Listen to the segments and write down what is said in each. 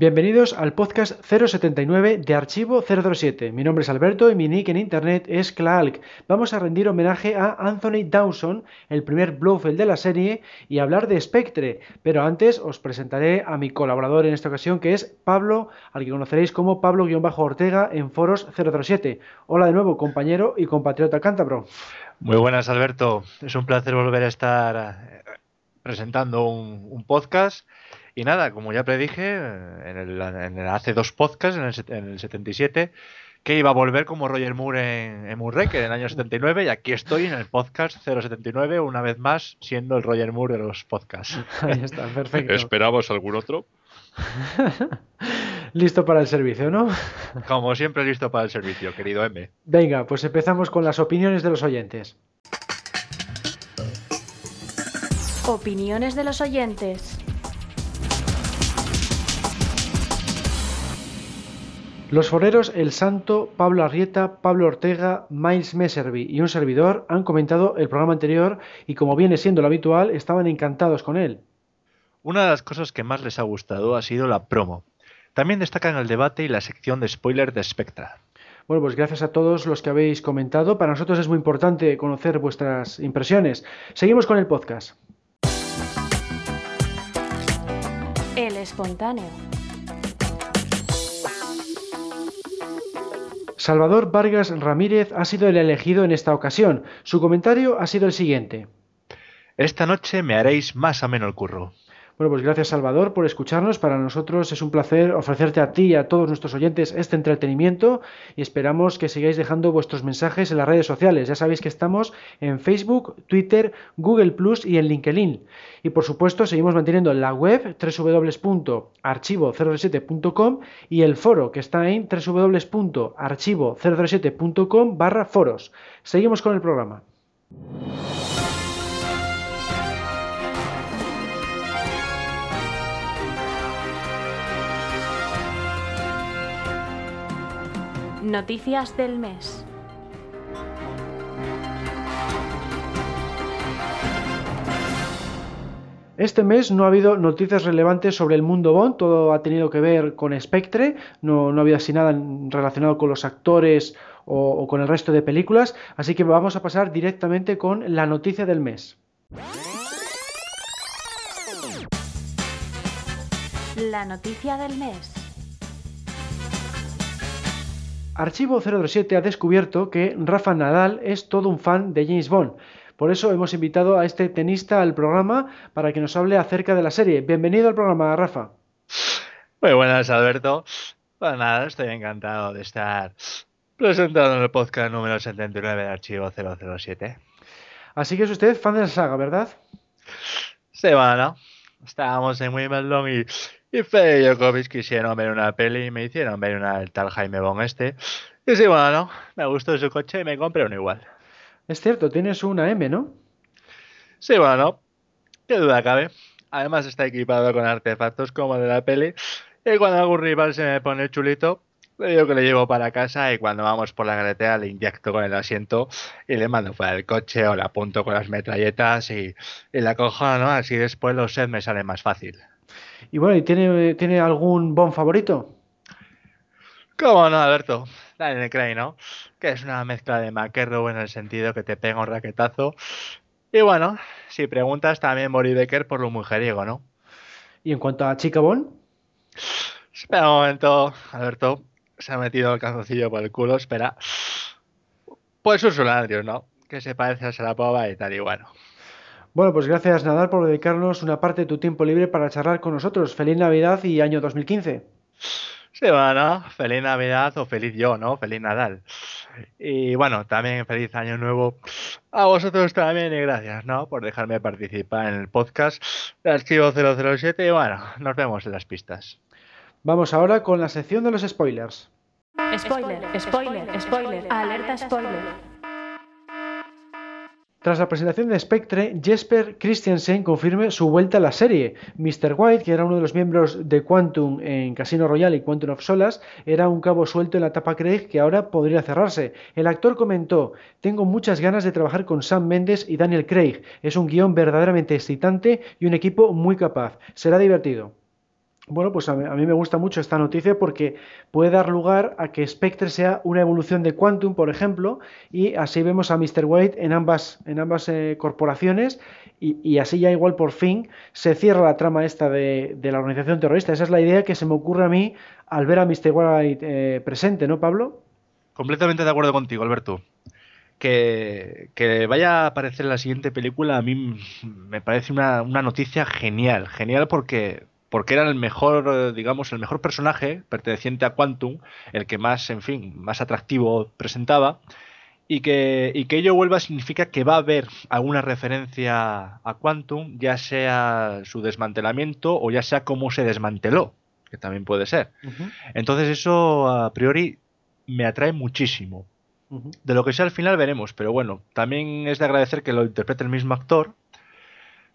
Bienvenidos al podcast 079 de Archivo 007. Mi nombre es Alberto y mi nick en internet es Clark. Vamos a rendir homenaje a Anthony Dawson, el primer Blofeld de la serie, y hablar de Spectre. Pero antes os presentaré a mi colaborador en esta ocasión, que es Pablo, al que conoceréis como Pablo-Ortega en Foros 007. Hola de nuevo, compañero y compatriota cántabro. Muy buenas, Alberto. Es un placer volver a estar presentando un podcast y nada, como ya predije en el, hace dos podcasts, en el, 77, que iba a volver como Roger Moore en, en Moonraker en el año 79 y aquí estoy en el podcast 079 una vez más siendo el Roger Moore de los podcasts. Ahí está, perfecto. ¿Esperamos algún otro? listo para el servicio, ¿no? Como siempre listo para el servicio, querido M. Venga, pues empezamos con las opiniones de los oyentes. Opiniones de los oyentes. Los foreros El Santo, Pablo Arrieta, Pablo Ortega, Miles Messervy y un servidor han comentado el programa anterior y como viene siendo lo habitual, estaban encantados con él. Una de las cosas que más les ha gustado ha sido la promo. También destacan el debate y la sección de spoiler de Spectra. Bueno, pues gracias a todos los que habéis comentado. Para nosotros es muy importante conocer vuestras impresiones. Seguimos con el podcast. Espontáneo. Salvador Vargas Ramírez ha sido el elegido en esta ocasión. Su comentario ha sido el siguiente. Esta noche me haréis más ameno el curro. Bueno, pues gracias Salvador por escucharnos. Para nosotros es un placer ofrecerte a ti y a todos nuestros oyentes este entretenimiento y esperamos que sigáis dejando vuestros mensajes en las redes sociales. Ya sabéis que estamos en Facebook, Twitter, Google Plus y en LinkedIn. Y por supuesto seguimos manteniendo la web www.archivo007.com y el foro que está en www.archivo007.com barra foros. Seguimos con el programa. Noticias del mes. Este mes no ha habido noticias relevantes sobre el mundo Bond, todo ha tenido que ver con Spectre, no, no había así nada relacionado con los actores o, o con el resto de películas, así que vamos a pasar directamente con la noticia del mes. La noticia del mes. Archivo 007 ha descubierto que Rafa Nadal es todo un fan de James Bond. Por eso hemos invitado a este tenista al programa para que nos hable acerca de la serie. Bienvenido al programa, Rafa. Muy buenas, Alberto. Pues nada, estoy encantado de estar presentado en el podcast número 79 de Archivo 007. Así que es usted fan de la saga, ¿verdad? Sí, bueno, estábamos en Wimbledon y y Fede y Jokovic quisieron ver una peli y me hicieron ver una del tal Jaime Bon este. Y sí, bueno, me gustó su coche y me compré uno igual. Es cierto, tienes una M, ¿no? Sí, bueno, qué duda cabe. Además está equipado con artefactos como de la peli. Y cuando algún rival se me pone chulito, le digo que le llevo para casa y cuando vamos por la carretera le inyecto con el asiento y le mando fuera del coche o le apunto con las metralletas y, y la cojo, ¿no? Así después los sets me sale más fácil. Y bueno, ¿y tiene, tiene algún Bond favorito? ¿Cómo no, Alberto? Daniel Craig, ¿no? Que es una mezcla de McEnroe en el sentido que te pega un raquetazo. Y bueno, si preguntas, también Mori Becker por lo mujeriego, ¿no? ¿Y en cuanto a Chica Bond? Espera un momento, Alberto. Se ha metido el calzoncillo por el culo, espera. Pues un Landrius, ¿no? Que se parece a Sarapova y tal y bueno. Bueno, pues gracias Nadal por dedicarnos una parte de tu tiempo libre para charlar con nosotros. Feliz Navidad y año 2015. Sí, bueno, feliz Navidad o feliz yo, ¿no? Feliz Nadal. Y bueno, también feliz año nuevo a vosotros también y gracias, ¿no? Por dejarme participar en el podcast de Archivo 007 y bueno, nos vemos en las pistas. Vamos ahora con la sección de los spoilers. Spoiler, spoiler, spoiler, alerta spoiler. Tras la presentación de Spectre, Jesper Christiansen confirme su vuelta a la serie. Mr. White, que era uno de los miembros de Quantum en Casino Royale y Quantum of Solas, era un cabo suelto en la etapa Craig que ahora podría cerrarse. El actor comentó: Tengo muchas ganas de trabajar con Sam Mendes y Daniel Craig. Es un guion verdaderamente excitante y un equipo muy capaz. Será divertido. Bueno, pues a mí, me gusta mucho esta noticia porque puede dar lugar a que Spectre sea una evolución de Quantum, por ejemplo, y así vemos a Mr. White en ambas, en ambas eh, corporaciones y, así ya igual por fin se cierra la trama esta de, la organización terrorista. Esa es la idea que se me ocurre a mí al ver a Mr. White eh, presente, ¿no, Pablo? Completamente de acuerdo contigo, Alberto. Que, vaya a aparecer en la siguiente película a mí me parece una, una noticia genial, genial porque porque era el mejor, eh, digamos, el mejor personaje perteneciente a Quantum, el que más, en fin, más atractivo presentaba. Y que, y que ello vuelva significa que va a haber alguna referencia a Quantum, ya sea su desmantelamiento o ya sea cómo se desmanteló, que también puede ser. Entonces eso a priori me atrae muchísimo. De lo que sea al final veremos, pero bueno, también es de agradecer que lo interprete el mismo actor,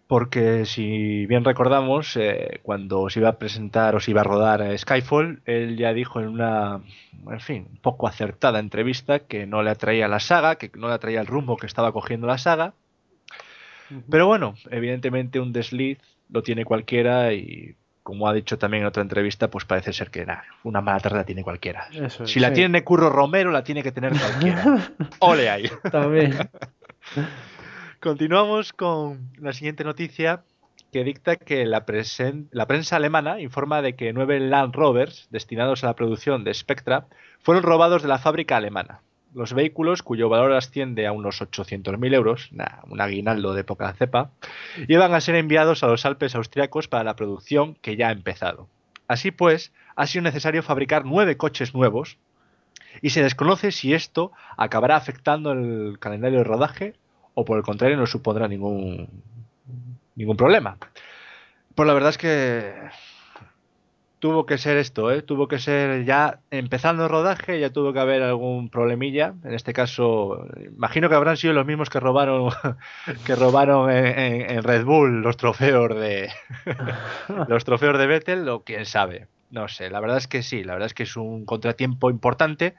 porque si bien recordamos, eh, cuando se iba a presentar o se iba a rodar Skyfall, él ya dijo en una, en fin, poco acertada entrevista que no le atraía la saga, que no le atraía el rumbo que estaba cogiendo la saga. Pero bueno, evidentemente un desliz lo tiene cualquiera y como ha dicho también en otra entrevista, pues parece ser que una mala tarde la tiene cualquiera. si la tiene Curro Romero, la tiene que tener cualquiera. Ole ahí. También. Continuamos con la siguiente noticia que dicta que la, prensa alemana informa de que nueve Land Rovers destinados a la producción de Spectra fueron robados de la fábrica alemana. Los vehículos, cuyo valor asciende a unos 800.000 euros, un aguinaldo de poca cepa, iban a ser enviados a los Alpes austriacos para la producción que ya ha empezado. Así pues, ha sido necesario fabricar nueve coches nuevos y se desconoce si esto acabará afectando el calendario de rodaje o por el contrario no supondrá ningún, ningún problema. Pues la verdad es que tuvo que ser esto, ¿eh? tuvo que ser ya empezando el rodaje, ya tuvo que haber algún problemilla. En este caso, imagino que habrán sido los mismos que robaron que robaron en, Red Bull los trofeos de los trofeos de Vettel, o quién sabe. No sé, la verdad es que sí, la verdad es que es un contratiempo importante,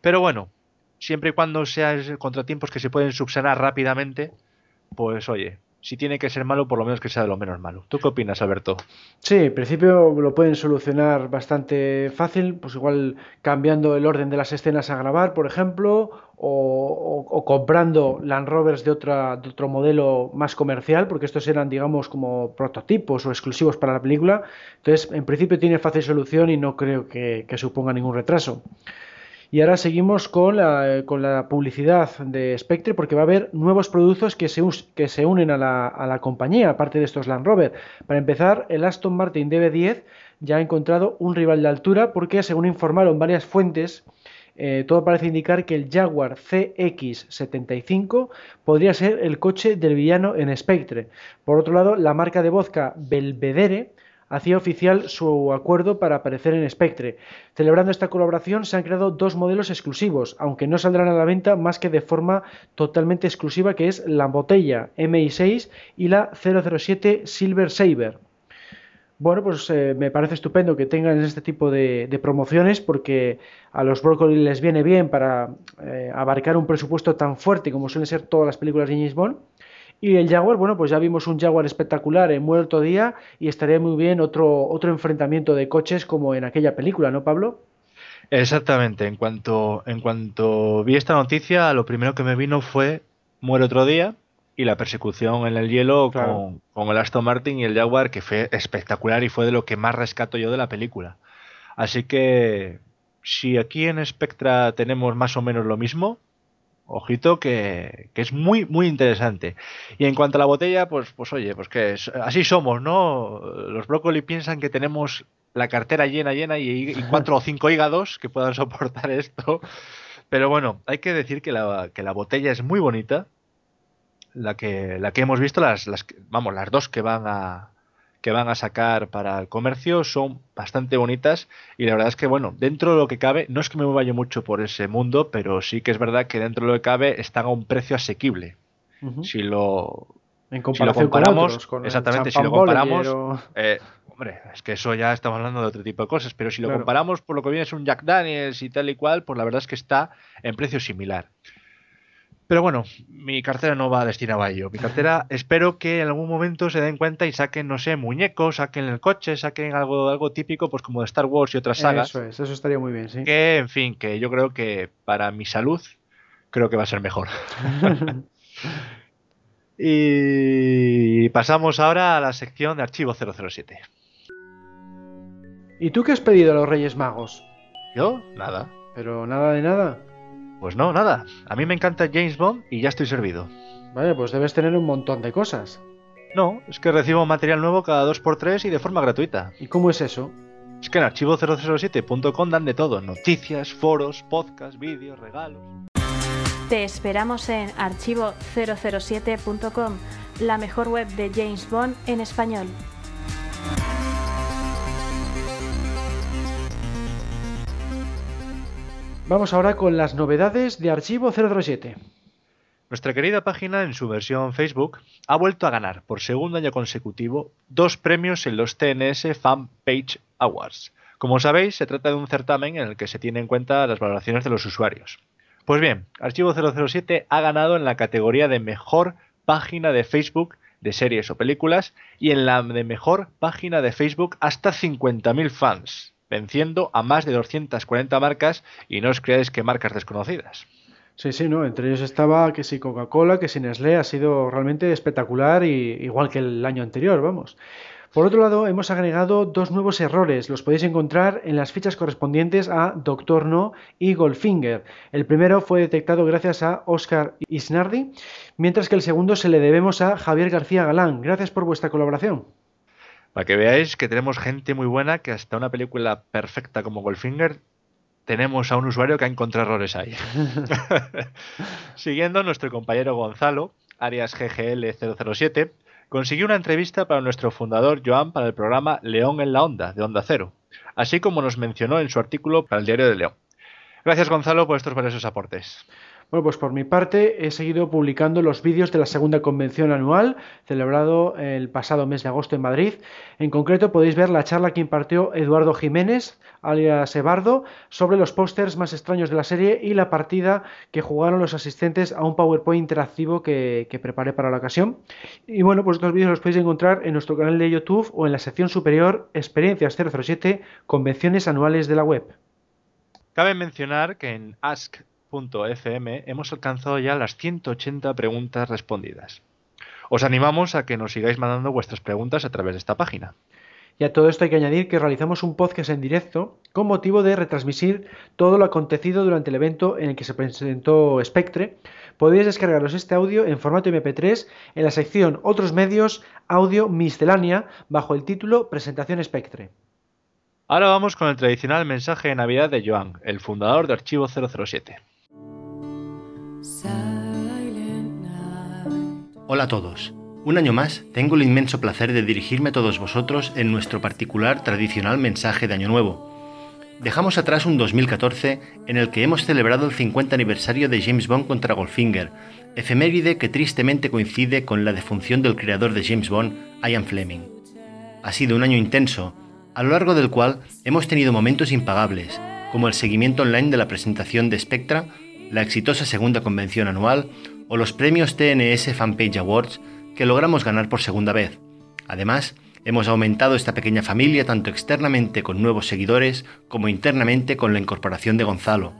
pero bueno, siempre y cuando sean contratiempos que se pueden subsanar rápidamente, pues oye, si tiene que ser malo, por lo menos que sea de lo menos malo. ¿Tú qué opinas, Alberto? Sí, en principio lo pueden solucionar bastante fácil, pues igual cambiando el orden de las escenas a grabar, por ejemplo, o, comprando Land Rovers de, otra, de otro modelo más comercial, porque estos eran, digamos, como prototipos o exclusivos para la película. Entonces, en principio tiene fácil solución y no creo que suponga ningún retraso. Y ahora seguimos con la, con la publicidad de Spectre porque va a haber nuevos productos que se, que se unen a la, a la compañía, aparte de estos Land Rover. Para empezar, el Aston Martin DB10 ya ha encontrado un rival de altura porque, según informaron varias fuentes, eh, todo parece indicar que el Jaguar CX75 podría ser el coche del villano en Spectre. Por otro lado, la marca de vodka Belvedere hacía oficial su acuerdo para aparecer en Spectre. Celebrando esta colaboración se han creado dos modelos exclusivos, aunque no saldrán a la venta más que de forma totalmente exclusiva, que es la botella MI6 y la 007 Silver Saber. Bueno, pues eh, me parece estupendo que tengan este tipo de, promociones porque a los Broccoli les viene bien para eh, abarcar un presupuesto tan fuerte como suelen ser todas las películas de James Bond y el Jaguar, bueno, pues ya vimos un Jaguar espectacular en Muerto Día y estaría muy bien otro, otro enfrentamiento de coches como en aquella película, ¿no, Pablo? Exactamente. En cuanto, en cuanto vi esta noticia, lo primero que me vino fue Muere otro día y la persecución en el hielo con, con, el Aston Martin y el Jaguar, que fue espectacular y fue de lo que más rescato yo de la película. Así que si aquí en Spectra tenemos más o menos lo mismo, Ojito que, es muy, muy interesante. Y en cuanto a la botella, pues, pues oye, pues que así somos, ¿no? Los brócoli piensan que tenemos la cartera llena, llena y, cuatro o cinco hígados que puedan soportar esto. Pero bueno, hay que decir que la, que la botella es muy bonita. La que, la que hemos visto, las, las, vamos, las dos que van a, que van a sacar para el comercio son bastante bonitas y la verdad es que bueno, dentro de lo que cabe, no es que me vaya mucho por ese mundo, pero sí que es verdad que dentro de lo que cabe están a un precio asequible. si lo en comparación con otros, con exactamente, si lo comparamos, eh, hombre, es que eso ya estamos hablando de otro tipo de cosas, pero si lo comparamos por lo que viene es un Jack Daniels y tal y cual, pues la verdad es que está en precio similar. Pero bueno, mi cartera no va destinada a ello. Mi cartera espero que en algún momento se den cuenta y saquen, no sé, muñecos, saquen el coche, saquen algo, algo típico, pues como de Star Wars y otras sagas. Eso es, eso estaría muy bien, sí. Que, en fin, que yo creo que para mi salud, creo que va a ser mejor. y pasamos ahora a la sección de archivo 007. ¿Y tú qué has pedido a los Reyes Magos? Yo, nada. Pero nada de nada. Pues no, nada. A mí me encanta James Bond y ya estoy servido. Vale, pues debes tener un montón de cosas. No, es que recibo material nuevo cada 2x3 y de forma gratuita. ¿Y cómo es eso? Es que en archivo007.com dan de todo, noticias, foros, podcasts, vídeos, regalos. Te esperamos en archivo007.com, la mejor web de James Bond en español. Vamos ahora con las novedades de Archivo 007. Nuestra querida página en su versión Facebook ha vuelto a ganar por segundo año consecutivo dos premios en los TNS Fan Page Awards. Como sabéis, se trata de un certamen en el que se tienen en cuenta las valoraciones de los usuarios. Pues bien, Archivo 007 ha ganado en la categoría de mejor página de Facebook de series o películas y en la de mejor página de Facebook hasta 50.000 fans venciendo a más de 240 marcas y no os creáis que marcas desconocidas. Sí, sí, no. Entre ellos estaba que si Coca-Cola, que si Nestlé ha sido realmente espectacular y igual que el año anterior, vamos. Por otro lado, hemos agregado dos nuevos errores. Los podéis encontrar en las fichas correspondientes a Doctor No y Goldfinger. El primero fue detectado gracias a Oscar Isnardi, mientras que el segundo se le debemos a Javier García Galán. Gracias por vuestra colaboración. Para que veáis que tenemos gente muy buena que hasta una película perfecta como Goldfinger tenemos a un usuario que ha encontrado errores ahí. Siguiendo, nuestro compañero Gonzalo, Arias GGL 007, consiguió una entrevista para nuestro fundador Joan para el programa León en la Onda, de Onda Cero, así como nos mencionó en su artículo para el Diario de León. Gracias Gonzalo por estos valiosos aportes. Bueno, pues por mi parte he seguido publicando los vídeos de la segunda convención anual celebrado el pasado mes de agosto en Madrid. En concreto podéis ver la charla que impartió Eduardo Jiménez, alias Ebardo, sobre los pósters más extraños de la serie y la partida que jugaron los asistentes a un PowerPoint interactivo que, preparé para la ocasión. Y bueno, pues estos vídeos los podéis encontrar en nuestro canal de YouTube o en la sección superior Experiencias 007, Convenciones Anuales de la Web. Cabe mencionar que en Ask FM hemos alcanzado ya las 180 preguntas respondidas. Os animamos a que nos sigáis mandando vuestras preguntas a través de esta página. Y a todo esto hay que añadir que realizamos un podcast en directo con motivo de retransmitir todo lo acontecido durante el evento en el que se presentó Spectre. Podéis descargaros este audio en formato MP3 en la sección Otros medios, audio miscelánea, bajo el título Presentación Spectre. Ahora vamos con el tradicional mensaje de Navidad de Joan, el fundador de Archivo 007. Hola a todos. Un año más tengo el inmenso placer de dirigirme a todos vosotros en nuestro particular tradicional mensaje de Año Nuevo. Dejamos atrás un 2014 en el que hemos celebrado el 50 aniversario de James Bond contra Goldfinger, efeméride que tristemente coincide con la defunción del creador de James Bond, Ian Fleming. Ha sido un año intenso, a lo largo del cual hemos tenido momentos impagables, como el seguimiento online de la presentación de Spectra, la exitosa segunda convención anual o los premios TNS Fanpage Awards que logramos ganar por segunda vez. Además, hemos aumentado esta pequeña familia tanto externamente con nuevos seguidores como internamente con la incorporación de Gonzalo.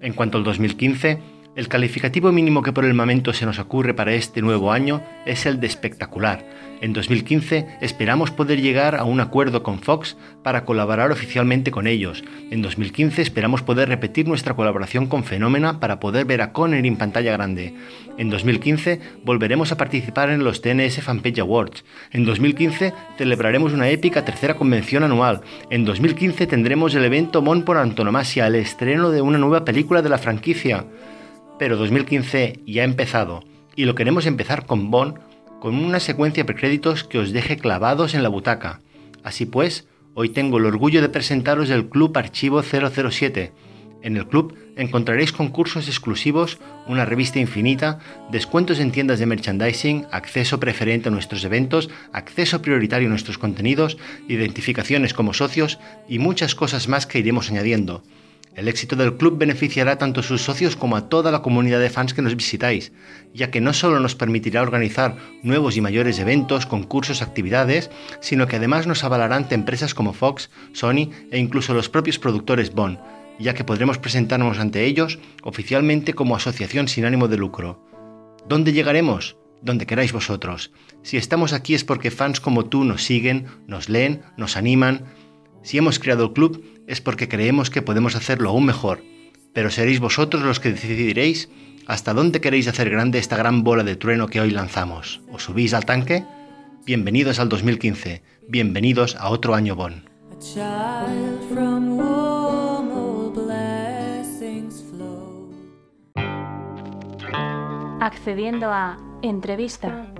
En cuanto al 2015, el calificativo mínimo que por el momento se nos ocurre para este nuevo año es el de espectacular. En 2015 esperamos poder llegar a un acuerdo con Fox para colaborar oficialmente con ellos. En 2015 esperamos poder repetir nuestra colaboración con Fenómena para poder ver a Conner en pantalla grande. En 2015 volveremos a participar en los TNS Fanpage Awards. En 2015 celebraremos una épica tercera convención anual. En 2015 tendremos el evento Mon por antonomasia, el estreno de una nueva película de la franquicia. Pero 2015 ya ha empezado y lo queremos empezar con Bond con una secuencia de precréditos que os deje clavados en la butaca. Así pues, hoy tengo el orgullo de presentaros el Club Archivo 007, En el club encontraréis concursos exclusivos, una revista infinita, descuentos en tiendas de merchandising, acceso preferente a nuestros eventos, acceso prioritario a nuestros contenidos, identificaciones como socios y muchas cosas más que iremos añadiendo. El éxito del club beneficiará tanto a sus socios como a toda la comunidad de fans que nos visitáis, ya que no solo nos permitirá organizar nuevos y mayores eventos, concursos, actividades, sino que además nos avalará ante empresas como Fox, Sony e incluso los propios productores Bond, ya que podremos presentarnos ante ellos oficialmente como asociación sin ánimo de lucro. ¿Dónde llegaremos? Donde queráis vosotros. Si estamos aquí es porque fans como tú nos siguen, nos leen, nos animan. Si hemos creado el club es porque creemos que podemos hacerlo aún mejor, pero seréis vosotros los que decidiréis hasta dónde queréis hacer grande esta gran bola de trueno que hoy lanzamos. ¿Os subís al tanque? Bienvenidos al 2015, bienvenidos a otro año Bon. Accediendo a entrevista.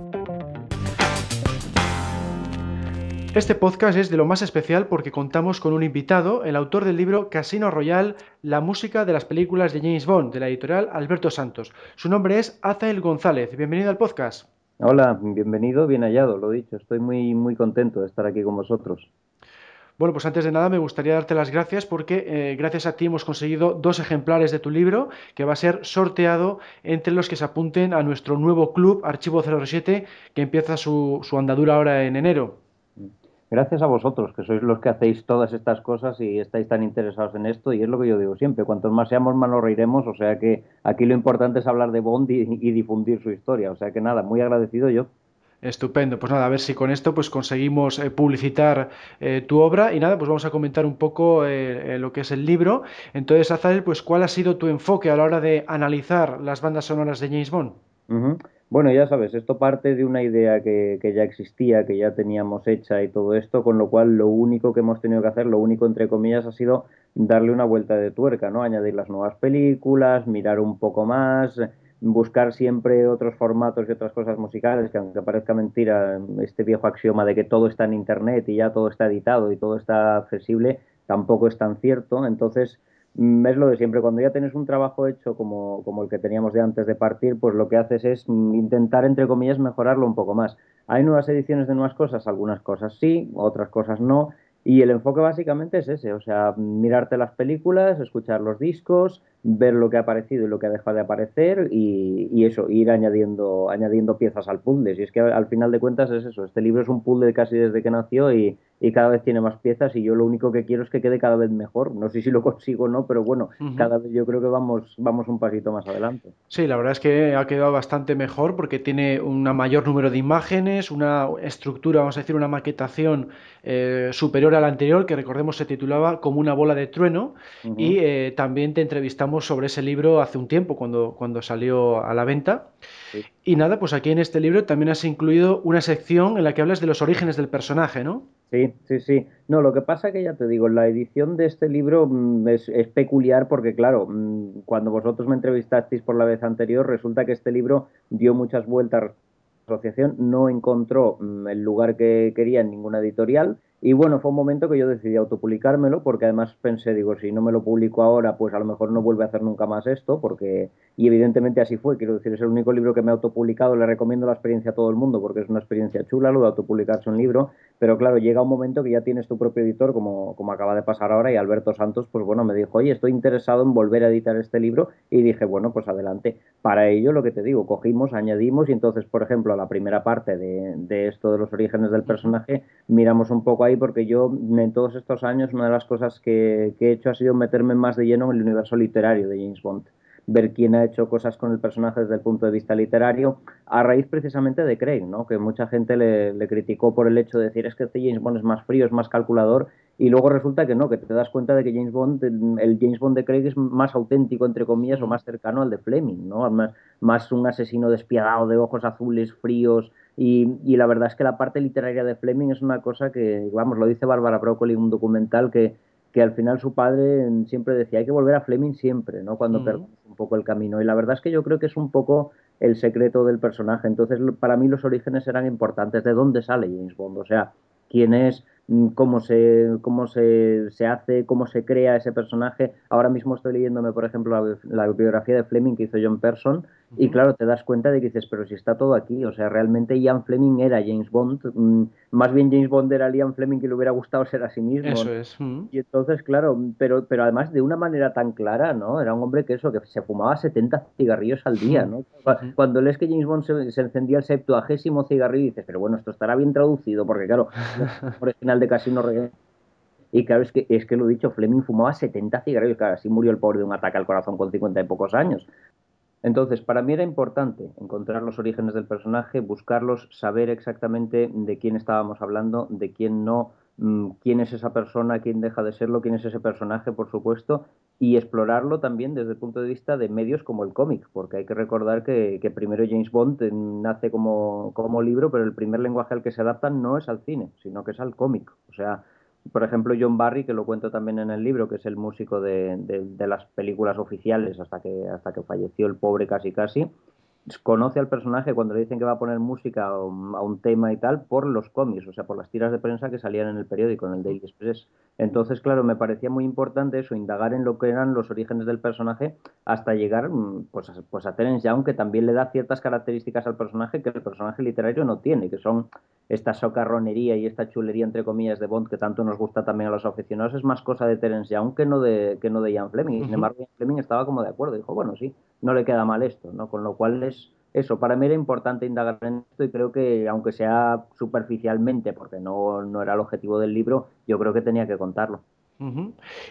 Este podcast es de lo más especial porque contamos con un invitado, el autor del libro Casino Royale, la música de las películas de James Bond, de la editorial Alberto Santos. Su nombre es Azael González. Bienvenido al podcast. Hola, bienvenido, bien hallado, lo dicho. Estoy muy, muy contento de estar aquí con vosotros. Bueno, pues antes de nada me gustaría darte las gracias porque eh, gracias a ti hemos conseguido dos ejemplares de tu libro que va a ser sorteado entre los que se apunten a nuestro nuevo club Archivo 07 que empieza su, su andadura ahora en enero. Gracias a vosotros, que sois los que hacéis todas estas cosas y estáis tan interesados en esto, y es lo que yo digo siempre, cuantos más seamos, más nos reiremos, o sea que aquí lo importante es hablar de Bond y, difundir su historia, o sea que nada, muy agradecido yo. Estupendo, pues nada, a ver si con esto pues conseguimos eh, publicitar eh, tu obra y nada, pues vamos a comentar un poco eh, lo que es el libro. Entonces, Azael, pues ¿cuál ha sido tu enfoque a la hora de analizar las bandas sonoras de James Bond? Bueno, ya sabes, esto parte de una idea que, ya existía, que ya teníamos hecha y todo esto, con lo cual lo único que hemos tenido que hacer, lo único entre comillas, ha sido darle una vuelta de tuerca, ¿no? Añadir las nuevas películas, mirar un poco más, buscar siempre otros formatos y otras cosas musicales, que aunque parezca mentira, este viejo axioma de que todo está en Internet y ya todo está editado y todo está accesible, tampoco es tan cierto. Entonces, es lo de siempre. Cuando ya tienes un trabajo hecho como, como, el que teníamos de antes de partir, pues lo que haces es mm, intentar, entre comillas, mejorarlo un poco más. Hay nuevas ediciones de nuevas cosas, algunas cosas sí, otras cosas no. Y el enfoque básicamente es ese, o sea, mirarte las películas, escuchar los discos, ver lo que ha aparecido y lo que ha dejado de aparecer y, eso, ir añadiendo, añadiendo piezas al puzzle. Y es que al final de cuentas es eso, este libro es un puzzle casi desde que nació y, cada vez tiene más piezas y yo lo único que quiero es que quede cada vez mejor. No sé si lo consigo o no, pero bueno, cada vez yo creo que vamos, vamos un pasito más adelante. Sí, la verdad es que ha quedado bastante mejor porque tiene un mayor número de imágenes, una estructura, vamos a decir, una maquetación eh, superior a la anterior, que recordemos se titulaba Como una bola de trueno y eh, también te entrevistamos sobre ese libro hace un tiempo, cuando, cuando salió a la venta. Y nada, pues aquí en este libro también has incluido una sección en la que hablas de los orígenes del personaje, ¿no? Sí, sí, sí. No, lo que pasa que ya te digo, la edición de este libro mm, es, es, peculiar porque, claro, mm, cuando vosotros me entrevistasteis por la vez anterior, resulta que este libro dio muchas vueltas. La asociación no encontró mm, el lugar que quería en ninguna editorial y bueno, fue un momento que yo decidí autopublicármelo porque además pensé, digo, si no me lo publico ahora, pues a lo mejor no vuelve a hacer nunca más esto, porque, y evidentemente así fue, quiero decir, es el único libro que me he autopublicado, le recomiendo la experiencia a todo el mundo porque es una experiencia chula lo de autopublicarse un libro, pero claro, llega un momento que ya tienes tu propio editor, como, como acaba de pasar ahora, y Alberto Santos, pues bueno, me dijo, oye, estoy interesado en volver a editar este libro, y dije, bueno, pues adelante. Para ello, lo que te digo, cogimos, añadimos, y entonces, por ejemplo, a la primera parte de, de esto de los orígenes del personaje, miramos un poco porque yo en todos estos años una de las cosas que, he hecho ha sido meterme más de lleno en el universo literario de James Bond ver quién ha hecho cosas con el personaje desde el punto de vista literario, a raíz precisamente de Craig, ¿no? que mucha gente le, criticó por el hecho de decir es que este James Bond es más frío, es más calculador, y luego resulta que no, que te das cuenta de que James Bond, el James Bond de Craig es más auténtico, entre comillas, o más cercano al de Fleming, ¿no? más, más un asesino despiadado de ojos azules, fríos, y, la verdad es que la parte literaria de Fleming es una cosa que, vamos, lo dice Bárbara Broccoli en un documental que, que al final su padre siempre decía hay que volver a Fleming siempre, ¿no? Cuando mm. un poco el camino. Y la verdad es que yo creo que es un poco el secreto del personaje. Entonces, para mí los orígenes eran importantes. ¿De dónde sale James Bond? O sea, quién es, mm, cómo se, cómo se, se, hace, cómo se crea ese personaje. Ahora mismo estoy leyéndome, por ejemplo, la, la biografía de Fleming que hizo John Person, y claro, te das cuenta de que dices, pero si está todo aquí, o sea, realmente Ian Fleming era James Bond, mm, más bien James Bond era Ian Fleming que le hubiera gustado ser a sí mismo. Eso es. Y entonces, claro, pero, pero además de una manera tan clara, ¿no? Era un hombre que eso, que se fumaba 70 cigarrillos al día, ¿no? Cuando lees que James Bond se, encendía el septuagésimo cigarrillo, dices, pero bueno, esto estará bien traducido, porque claro, original de Casino Royale y claro, es que, es que lo he dicho, Fleming fumaba 70 cigarrillos, claro, así murió el pobre de un ataque al corazón con 50 y pocos años. Entonces, para mí era importante encontrar los orígenes del personaje, buscarlos, saber exactamente de quién estábamos hablando, de quién no, mm, quién es esa persona, quién deja de serlo, quién es ese personaje, por supuesto, y explorarlo también desde el punto de vista de medios como el cómic, porque hay que recordar que, primero James Bond nace como, como libro, pero el primer lenguaje al que se adapta no es al cine, sino que es al cómic. O sea, por ejemplo, John Barry, que lo cuento también en el libro, que es el músico de, de, las películas oficiales hasta que, hasta que falleció el pobre casi casi, conoce al personaje cuando le dicen que va a poner música a un, tema y tal por los cómics, o sea, por las tiras de prensa que salían en el periódico, en el Daily Express. Entonces, claro, me parecía muy importante eso, indagar en lo que eran los orígenes del personaje hasta llegar mm, pues, a, pues a Terence Young, que también le da ciertas características al personaje que el personaje literario no tiene, que son esta socarronería y esta chulería, entre comillas, de Bond que tanto nos gusta también a los aficionados, es más cosa de Terence Young que no de, que no de Ian Fleming. Sin embargo, Ian Fleming estaba como de acuerdo, dijo, bueno, sí, no le queda mal esto, ¿no? Con lo cual es eso, para mí era importante indagar en esto y creo que, aunque sea superficialmente, porque no, no era el objetivo del libro, yo creo que tenía que contarlo.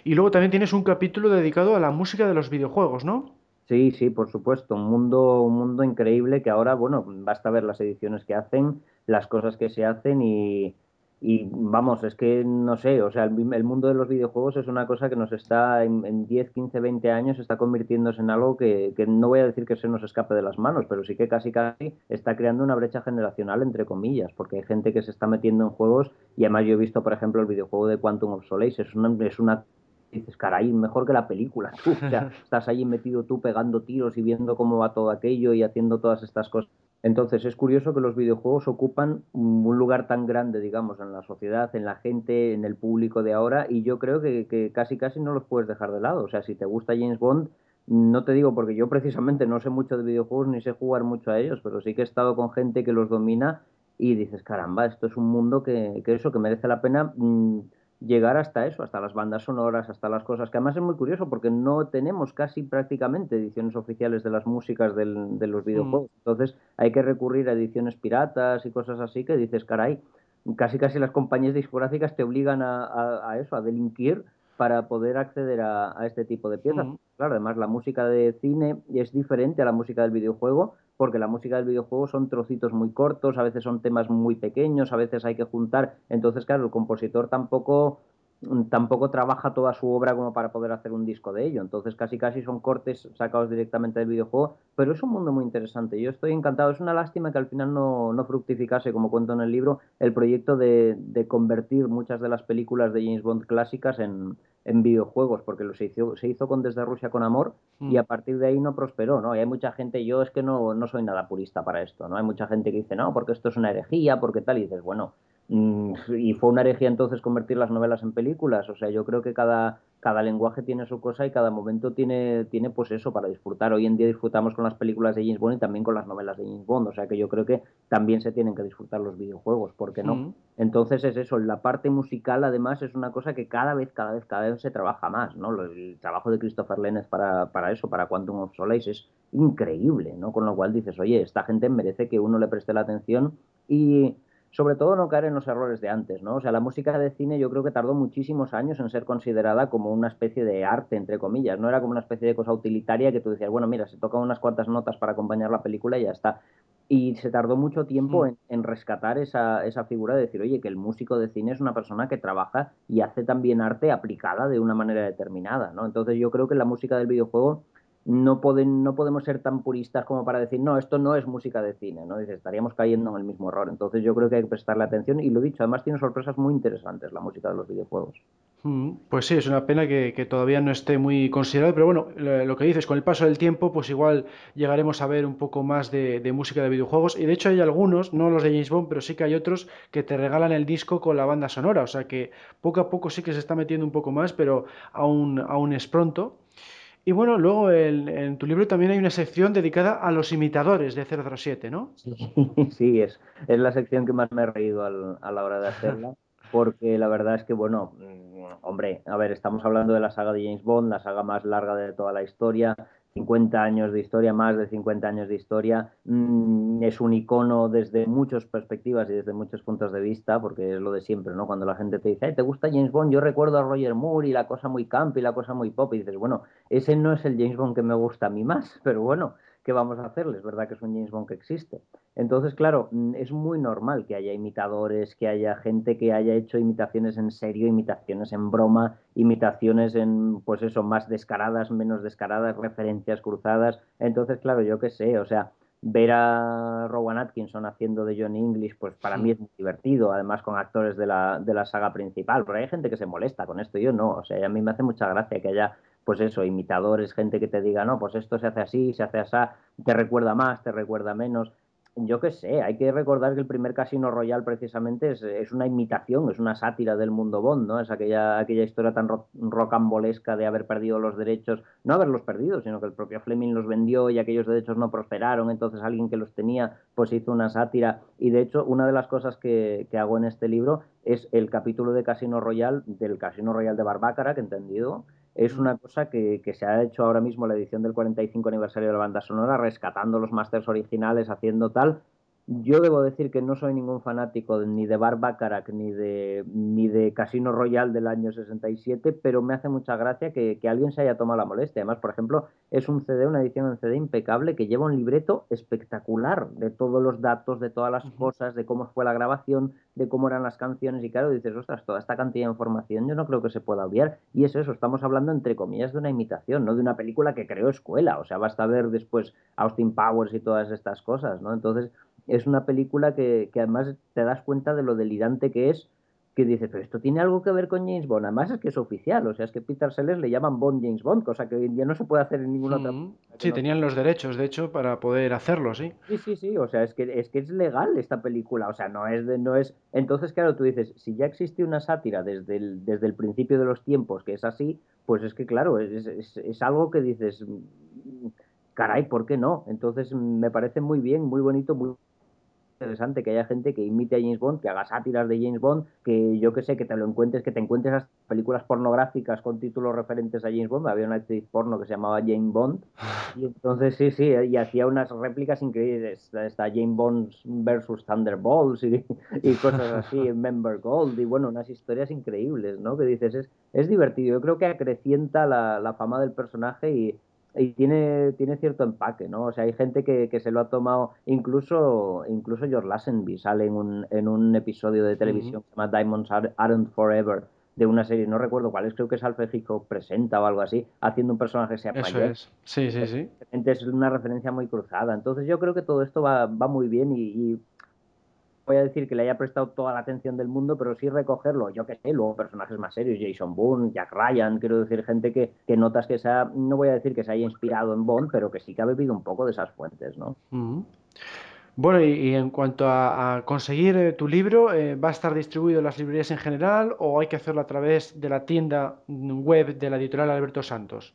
Y luego también tienes un capítulo dedicado a la música de los videojuegos, ¿no? Sí, sí, por supuesto. Un mundo, un mundo increíble que ahora, bueno, basta ver las ediciones que hacen, las cosas que se hacen y, y vamos, es que no sé, o sea, el, mundo de los videojuegos es una cosa que nos está en, 10, 15, 20 años está convirtiéndose en algo que, que, no voy a decir que se nos escape de las manos, pero sí que casi casi está creando una brecha generacional entre comillas, porque hay gente que se está metiendo en juegos y además yo he visto, por ejemplo, el videojuego de Quantum of Solace, es una, es una dices, caray, mejor que la película. o sea, estás ahí metido tú pegando tiros y viendo cómo va todo aquello y haciendo todas estas cosas entonces es curioso que los videojuegos ocupan un lugar tan grande, digamos, en la sociedad, en la gente, en el público de ahora, y yo creo que, casi casi no los puedes dejar de lado. O sea, si te gusta James Bond, no te digo porque yo precisamente no sé mucho de videojuegos ni sé jugar mucho a ellos, pero sí que he estado con gente que los domina y dices, caramba, esto es un mundo que, que eso, que merece la pena. Mm, llegar hasta eso, hasta las bandas sonoras, hasta las cosas, que además es muy curioso porque no tenemos casi prácticamente ediciones oficiales de las músicas de los videojuegos. Mm. Entonces hay que recurrir a ediciones piratas y cosas así que dices, caray, casi casi las compañías discográficas te obligan a, eso, a delinquir para poder acceder a, este tipo de piezas. Mm. Claro, además la música de cine es diferente a la música del videojuego, porque la música del videojuego son trocitos muy cortos, a veces son temas muy pequeños, a veces hay que juntar. Entonces, claro, el compositor tampoco tampoco trabaja toda su obra como para poder hacer un disco de ello. Entonces casi casi son cortes sacados directamente del videojuego, pero es un mundo muy interesante. Yo estoy encantado. Es una lástima que al final no, no fructificase, como cuento en el libro, el proyecto de, de, convertir muchas de las películas de James Bond clásicas en, en videojuegos, porque lo se hizo, se hizo con Desde Rusia con Amor y mm. a partir de ahí no prosperó, ¿no? Y hay mucha gente, yo es que no, no soy nada purista para esto, ¿no? Hay mucha gente que dice, no, porque esto es una herejía, porque tal, y dices, bueno, Mm, y fue una herejía entonces convertir las novelas en películas. O sea, yo creo que cada, cada lenguaje tiene su cosa y cada momento tiene, tiene pues eso para disfrutar. Hoy en día disfrutamos con las películas de James Bond y también con las novelas de James Bond. O sea que yo creo que también se tienen que disfrutar los videojuegos, ¿por qué no? Mm. Entonces es eso, la parte musical además es una cosa que cada vez, cada vez, cada vez se trabaja más, ¿no? El trabajo de Christopher Lenez para, para eso, para Quantum of Solace es increíble, ¿no? Con lo cual dices, oye, esta gente merece que uno le preste la atención y sobre todo no caer en los errores de antes, ¿no? O sea, la música de cine yo creo que tardó muchísimos años en ser considerada como una especie de arte, entre comillas, no era como una especie de cosa utilitaria que tú decías, bueno, mira, se tocan unas cuantas notas para acompañar la película y ya está. Y se tardó mucho tiempo mm. en, rescatar esa, esa, figura de decir, oye, que el músico de cine es una persona que trabaja y hace también arte aplicada de una manera determinada, ¿no? Entonces yo creo que la música del videojuego no, pueden, no podemos ser tan puristas como para decir, no, esto no es música de cine, ¿no? Estaríamos cayendo en el mismo error. Entonces yo creo que hay que prestarle atención y lo dicho, además tiene sorpresas muy interesantes la música de los videojuegos. Mm, pues sí, es una pena que, todavía no esté muy considerado, pero bueno, lo que dices, con el paso del tiempo, pues igual llegaremos a ver un poco más de, música de videojuegos. Y de hecho hay algunos, no los de James Bond, pero sí que hay otros que te regalan el disco con la banda sonora. O sea que poco a poco sí que se está metiendo un poco más, pero aún, aún es pronto. Y bueno, luego en tu libro también hay una sección dedicada a los imitadores de 007, ¿no? Sí, es, es la sección que más me he reído a la hora de hacerla porque la verdad es que, bueno, mm, hombre, a ver, estamos hablando de la saga de James Bond, la saga más larga de toda la historia, 50 años de historia, más de 50 años de historia, mm, es un icono desde muchas perspectivas y desde muchos puntos de vista, porque es lo de siempre, ¿no? Cuando la gente te dice, ¿te gusta James Bond? Yo recuerdo a Roger Moore y la cosa muy camp y la cosa muy pop, y dices, bueno, ese no es el James Bond que me gusta a mí más, pero bueno, ¿qué vamos a hacerles? ¿Verdad que es un James Bond que existe? Entonces, claro, mm, es muy normal que haya imitadores, que haya gente que haya hecho imitaciones en serio, imitaciones en broma, imitaciones en, pues eso, más descaradas, menos descaradas, referencias cruzadas. Entonces, claro, yo qué sé, o sea, ver a Rowan Atkinson haciendo de John English, pues para mí es muy divertido, además con actores de la, de la saga principal, pero hay gente que se molesta con esto, yo no, o sea, a mí me hace mucha gracia que haya pues eso, imitadores, gente que te diga, no, pues esto se hace así, se hace así, te recuerda más, te recuerda menos yo qué sé, hay que recordar que el primer Casino Royal precisamente es, una imitación, es una sátira del mundo Bond, ¿no? Es aquella, historia tan rocambolesca de haber perdido los derechos, no haberlos perdido, sino que el propio Fleming los vendió y aquellos derechos no prosperaron, entonces alguien que los tenía pues hizo una sátira. Y de hecho, una de las cosas que, hago en este libro es el capítulo de Casino Royal, del Casino Royal de Barbácara, que entendido, es una cosa que, que, se ha hecho ahora mismo la edición del 45 aniversario de la banda sonora, rescatando los masters originales, haciendo tal, yo debo decir que no soy ningún fanático ni de Barbacarac ni de, ni de Casino Royal del año 67, pero me hace mucha gracia que, alguien se haya tomado la molestia. Además, por ejemplo, es un CD, una edición en CD impecable que lleva un libreto espectacular de todos los datos, de todas las cosas, de cómo fue la grabación, de cómo eran las canciones. Y claro, dices, ostras, toda esta cantidad de información yo no creo que se pueda obviar. Y es eso, estamos hablando entre comillas de una imitación, no de una película que creó escuela. O sea, basta ver después Austin Powers y todas estas cosas, ¿no? Entonces es una película que, además te das cuenta de lo delirante que es, que dices, pero esto tiene algo que ver con James Bond. Además es que es oficial, o sea, es que Peter Sellers le llaman Bond James Bond, cosa que hoy en día no se puede hacer en ninguna otra. Mm. Sí, tenían los derechos, de hecho, para poder hacerlo, sí. Sí, sí, sí, o sea, es que es, que es legal esta película, o sea, no es, de, no es... Entonces, claro, tú dices, si ya existe una sátira desde el, desde el principio de los tiempos que es así, pues es que, claro, es, es, es algo que dices, mm, caray, ¿por qué no? Entonces, me parece muy bien, muy bonito, muy interesante que haya gente que imite a James Bond, que haga sátiras de James Bond, que yo que sé, que te lo encuentres, que te encuentres las películas pornográficas con títulos referentes a James Bond. Había una actriz porno que se llamaba James Bond. Y entonces sí, sí, y hacía unas réplicas increíbles. Está James Bond versus Thunderbolts y, y cosas así, Member Gold, y bueno, unas historias increíbles, ¿no? Que dices, es, es divertido. Yo creo que acrecienta la, la fama del personaje y, y tiene, tiene cierto empaque, ¿no? O sea, hay gente que, que se lo ha tomado, incluso, incluso George Lazenby sale en un, en un episodio de televisión que se llama Diamonds Aren't Forever, de una serie, no recuerdo cuál es, creo que es Alfred Hitchcock presenta o algo así, haciendo un personaje que sea Eso es, sí, sí, sí. Es una referencia muy cruzada. Entonces yo creo que todo esto va, va muy bien y voy a decir que le haya prestado toda la atención del mundo, pero sí recogerlo, yo que sé, luego personajes más serios, Jason Bourne, Jack Ryan, quiero decir, gente que, notas que se ha, no voy a decir que se haya inspirado en Bond, pero que sí que ha bebido un poco de esas fuentes, ¿no? Bueno, y, en cuanto a, conseguir eh, tu libro, eh, ¿va a estar distribuido en las librerías en general o hay que hacerlo a través de la tienda web de la editorial Alberto Santos?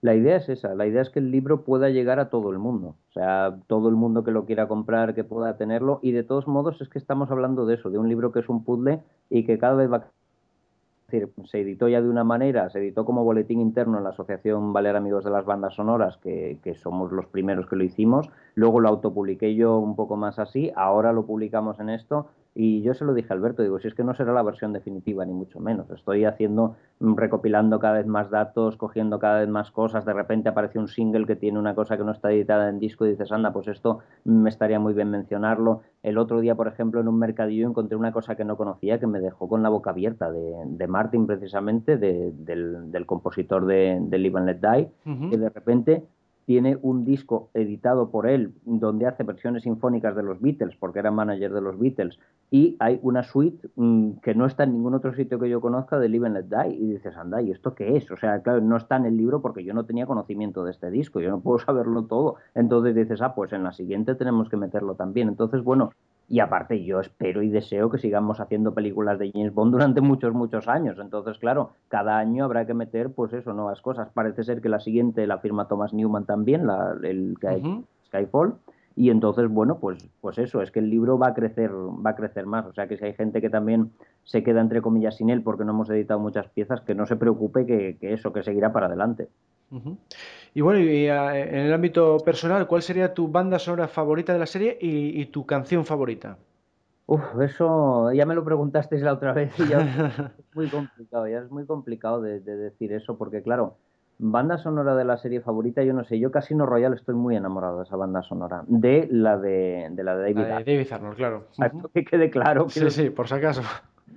La idea es esa, la idea es que el libro pueda llegar a todo el mundo, o sea, todo el mundo que lo quiera comprar, que pueda tenerlo, y de todos modos es que estamos hablando de eso, de un libro que es un puzzle y que cada vez va es decir, se editó ya de una manera, se editó como boletín interno en la Asociación Valer Amigos de las Bandas Sonoras, que, que, somos los primeros que lo hicimos, luego lo autopubliqué yo un poco más así, ahora lo publicamos en esto, y yo se lo dije a Alberto, digo, si es que no será la versión definitiva, ni mucho menos. Estoy haciendo, mm, recopilando cada vez más datos, cogiendo cada vez más cosas. De repente aparece un single que tiene una cosa que no está editada en disco y dices, anda, pues esto me estaría muy bien mencionarlo. el otro día, por ejemplo, en un mercadillo encontré una cosa que no conocía que me dejó con la boca abierta de, de Martin, precisamente, del, del, compositor de, de, Live and Let Die, que de repente tiene un disco editado por él donde hace versiones sinfónicas de los Beatles, porque era manager de los Beatles, y hay una suite mm, que no está en ningún otro sitio que yo conozca de Live and Let Die, y dices, anda, ¿y esto qué es? O sea, claro, no está en el libro porque yo no tenía conocimiento de este disco, yo no puedo saberlo todo, entonces dices, ah, pues en la siguiente tenemos que meterlo también. Entonces, bueno, y aparte, yo espero y deseo que sigamos haciendo películas de James Bond durante muchos, muchos años. Entonces, claro, cada año habrá que meter, pues eso, nuevas cosas. Parece ser que la siguiente la firma Thomas Newman también, la, el Skyfall. Y entonces, bueno, pues, pues eso, es que el libro va a crecer, va a crecer más. O sea que si hay gente que también se queda entre comillas sin él porque no hemos editado muchas piezas, que no se preocupe que, que eso, que seguirá para adelante. Y bueno, y, eh, en el ámbito personal, ¿cuál sería tu banda sonora favorita de la serie y, tu canción favorita? Uf, eso ya me lo preguntasteis la otra vez y ya es muy complicado, ya es muy complicado de, decir eso, porque claro, banda sonora de la serie favorita, yo no sé, yo Casino Royale estoy muy enamorado de esa banda sonora, de la de, de la de David, Arnold. David Arnold, claro. que quede claro. Sí, sí, por si acaso.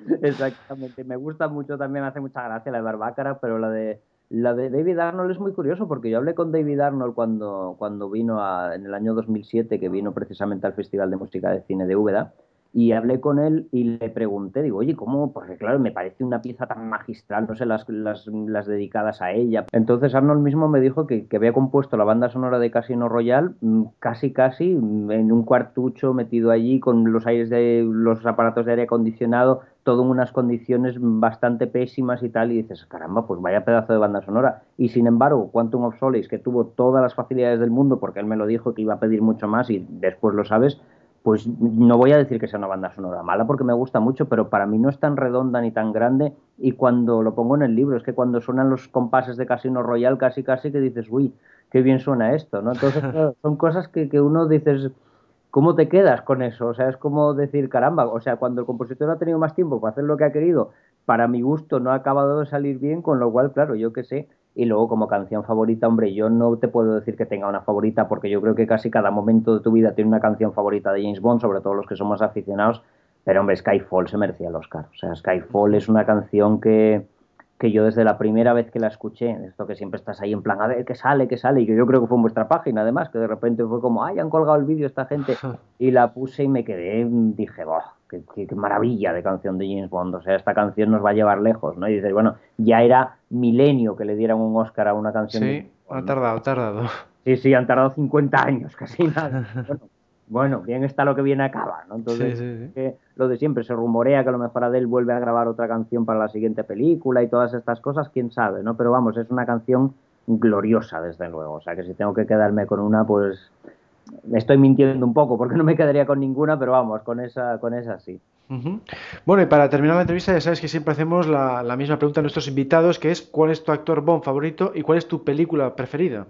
Exactamente, me gusta mucho también, me hace mucha gracia la de Barbácara, pero la de la de David Arnold es muy curioso porque yo hablé con David Arnold cuando, cuando vino en el año 2007, que vino precisamente al Festival de Música de Cine de Úbeda, y hablé con él y le pregunté, digo, oye, ¿cómo? Porque claro, me parece una pieza tan magistral, no sé, las, las, las dedicadas a ella. Entonces Arnold mismo me dijo que, que, había compuesto la banda sonora de Casino Royale mm, casi, casi mm, en un cuartucho metido allí con los aires de los aparatos de aire acondicionado, todo en unas condiciones bastante pésimas y tal, y dices, caramba, pues vaya pedazo de banda sonora. Y sin embargo, Quantum of Solace, que tuvo todas las facilidades del mundo, porque él me lo dijo que iba a pedir mucho más y después lo sabes, pues no voy a decir que sea una banda sonora mala porque me gusta mucho, pero para mí no es tan redonda ni tan grande y cuando lo pongo en el libro es que cuando suenan los compases de Casino Royal casi casi que dices, uy, qué bien suena esto, ¿no? Entonces son cosas que, que uno dices, ¿cómo te quedas con eso? O sea, es como decir, caramba, o sea, cuando el compositor ha tenido más tiempo para hacer lo que ha querido, para mi gusto no ha acabado de salir bien, con lo cual, claro, yo qué sé, y luego como canción favorita, hombre, yo no te puedo decir que tenga una favorita porque yo creo que casi cada momento de tu vida tiene una canción favorita de James Bond, sobre todo los que somos aficionados. Pero hombre, Skyfall se merecía el Oscar. O sea, Skyfall es una canción que, que yo desde la primera vez que la escuché, esto que siempre estás ahí en plan, a ver qué sale, qué sale, y que yo creo que fue en vuestra página además, que de repente fue como, ay, han colgado el vídeo esta gente, y la puse y me quedé, dije, ¡boh! Qué, maravilla de canción de James Bond, o sea, esta canción nos va a llevar lejos, ¿no? Y dices, bueno, ya era milenio que le dieran un Oscar a una canción. Sí, ha tardado, ha tardado. Sí, sí, han tardado 50 años, casi nada. Bueno, bien está lo que viene a acabar, ¿no? Entonces, lo de siempre, se rumorea que a lo mejor Adele vuelve a grabar otra canción para la siguiente película y todas estas cosas, quién sabe, ¿no? Pero vamos, es una canción gloriosa, desde luego. O sea, que si tengo que quedarme con una, pues me estoy mintiendo un poco porque no me quedaría con ninguna, pero vamos, con esa, con esa sí. Bueno, y para terminar la entrevista, ya sabes que siempre hacemos la, misma pregunta a nuestros invitados, que es ¿cuál es tu actor Bond favorito y cuál es tu película preferida?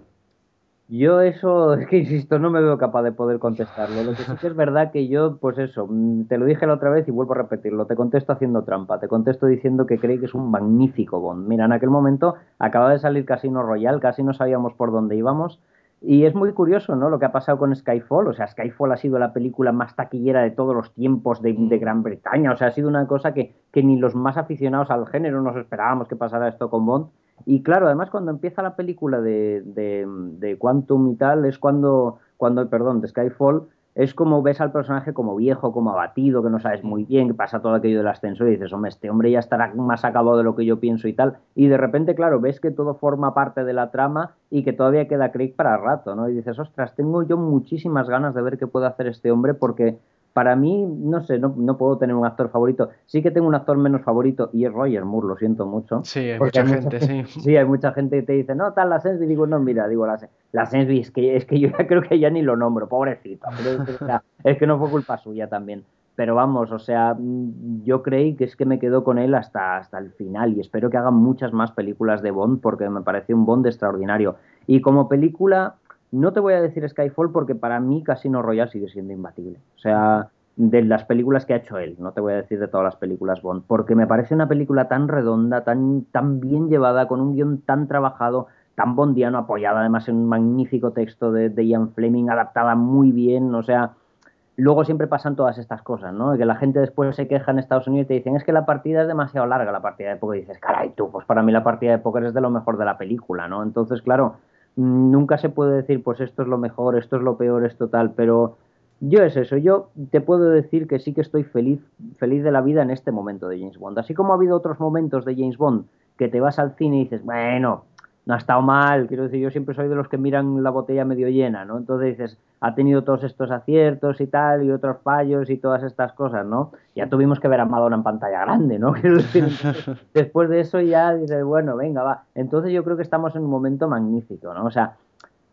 Yo eso, es que insisto, no me veo capaz de poder contestarlo. Lo que sí que es verdad que yo, pues eso, mm, te lo dije la otra vez y vuelvo a repetirlo, te contesto haciendo trampa, te contesto diciendo que creí que es un magnífico Bond. Mira, en aquel momento acaba de salir Casino Royal, casi no sabíamos por dónde íbamos, y es muy curioso, ¿no? Lo que ha pasado con Skyfall. O sea, Skyfall ha sido la película más taquillera de todos los tiempos de, de Gran Bretaña. O sea, ha sido una cosa que, que, ni los más aficionados al género nos esperábamos que pasara esto con Bond. Y claro, además cuando empieza la película de, de, de Quantum y tal, es cuando, cuando, perdón, de Skyfall, es como ves al personaje como viejo, como abatido, que no sabes muy bien, que pasa todo aquello del ascensor y dices, hombre, este hombre ya estará más acabado de lo que yo pienso y tal. Y de repente, claro, ves que todo forma parte de la trama y que todavía queda Craig para rato, ¿no? Y dices, ostras, tengo yo muchísimas ganas de ver qué puede hacer este hombre porque para mí, no sé, no, no, puedo tener un actor favorito. Sí que tengo un actor menos favorito y es Roger Moore, lo siento mucho. Sí, hay mucha gente, sí. Sí, hay mucha gente que te dice, no, tal, la Sensby. Digo, no, mira, digo, la, la Sensby, es que, es que yo ya creo que ya ni lo nombro, pobrecito. es que no fue culpa suya también. Pero vamos, o sea, mm, yo creí que es que me quedo con él hasta, hasta el final y espero que hagan muchas más películas de Bond porque me parece un Bond extraordinario. Y como película, no te voy a decir Skyfall porque para mí Casino Royale sigue siendo imbatible. O sea, de las películas que ha hecho él, no te voy a decir de todas las películas Bond, porque me parece una película tan redonda, tan, tan bien llevada, con un guion tan trabajado, tan bondiano, apoyada además en un magnífico texto de, Ian Fleming, adaptada muy bien, o sea, luego siempre pasan todas estas cosas, ¿no? Que la gente después se queja en Estados Unidos y te dicen, es que la partida es demasiado larga, la partida de póker. Y dices, caray, tú, pues para mí la partida de póker es de lo mejor de la película, ¿no? Entonces, claro, nunca se puede decir, pues esto es lo mejor, esto es lo peor, esto tal, pero yo es eso, yo te puedo decir que sí que estoy feliz, feliz de la vida en este momento de James Bond. Así como ha habido otros momentos de James Bond que te vas al cine y dices, bueno, no ha estado mal, quiero decir, yo siempre soy de los que miran la botella medio llena, ¿no? Entonces dices, ha tenido todos estos aciertos y tal, y otros fallos y todas estas cosas, ¿no? Ya tuvimos que ver a Madonna en pantalla grande, ¿no? Quiero decir, después de eso ya dices, bueno, venga, va. Entonces yo creo que estamos en un momento magnífico, ¿no? O sea,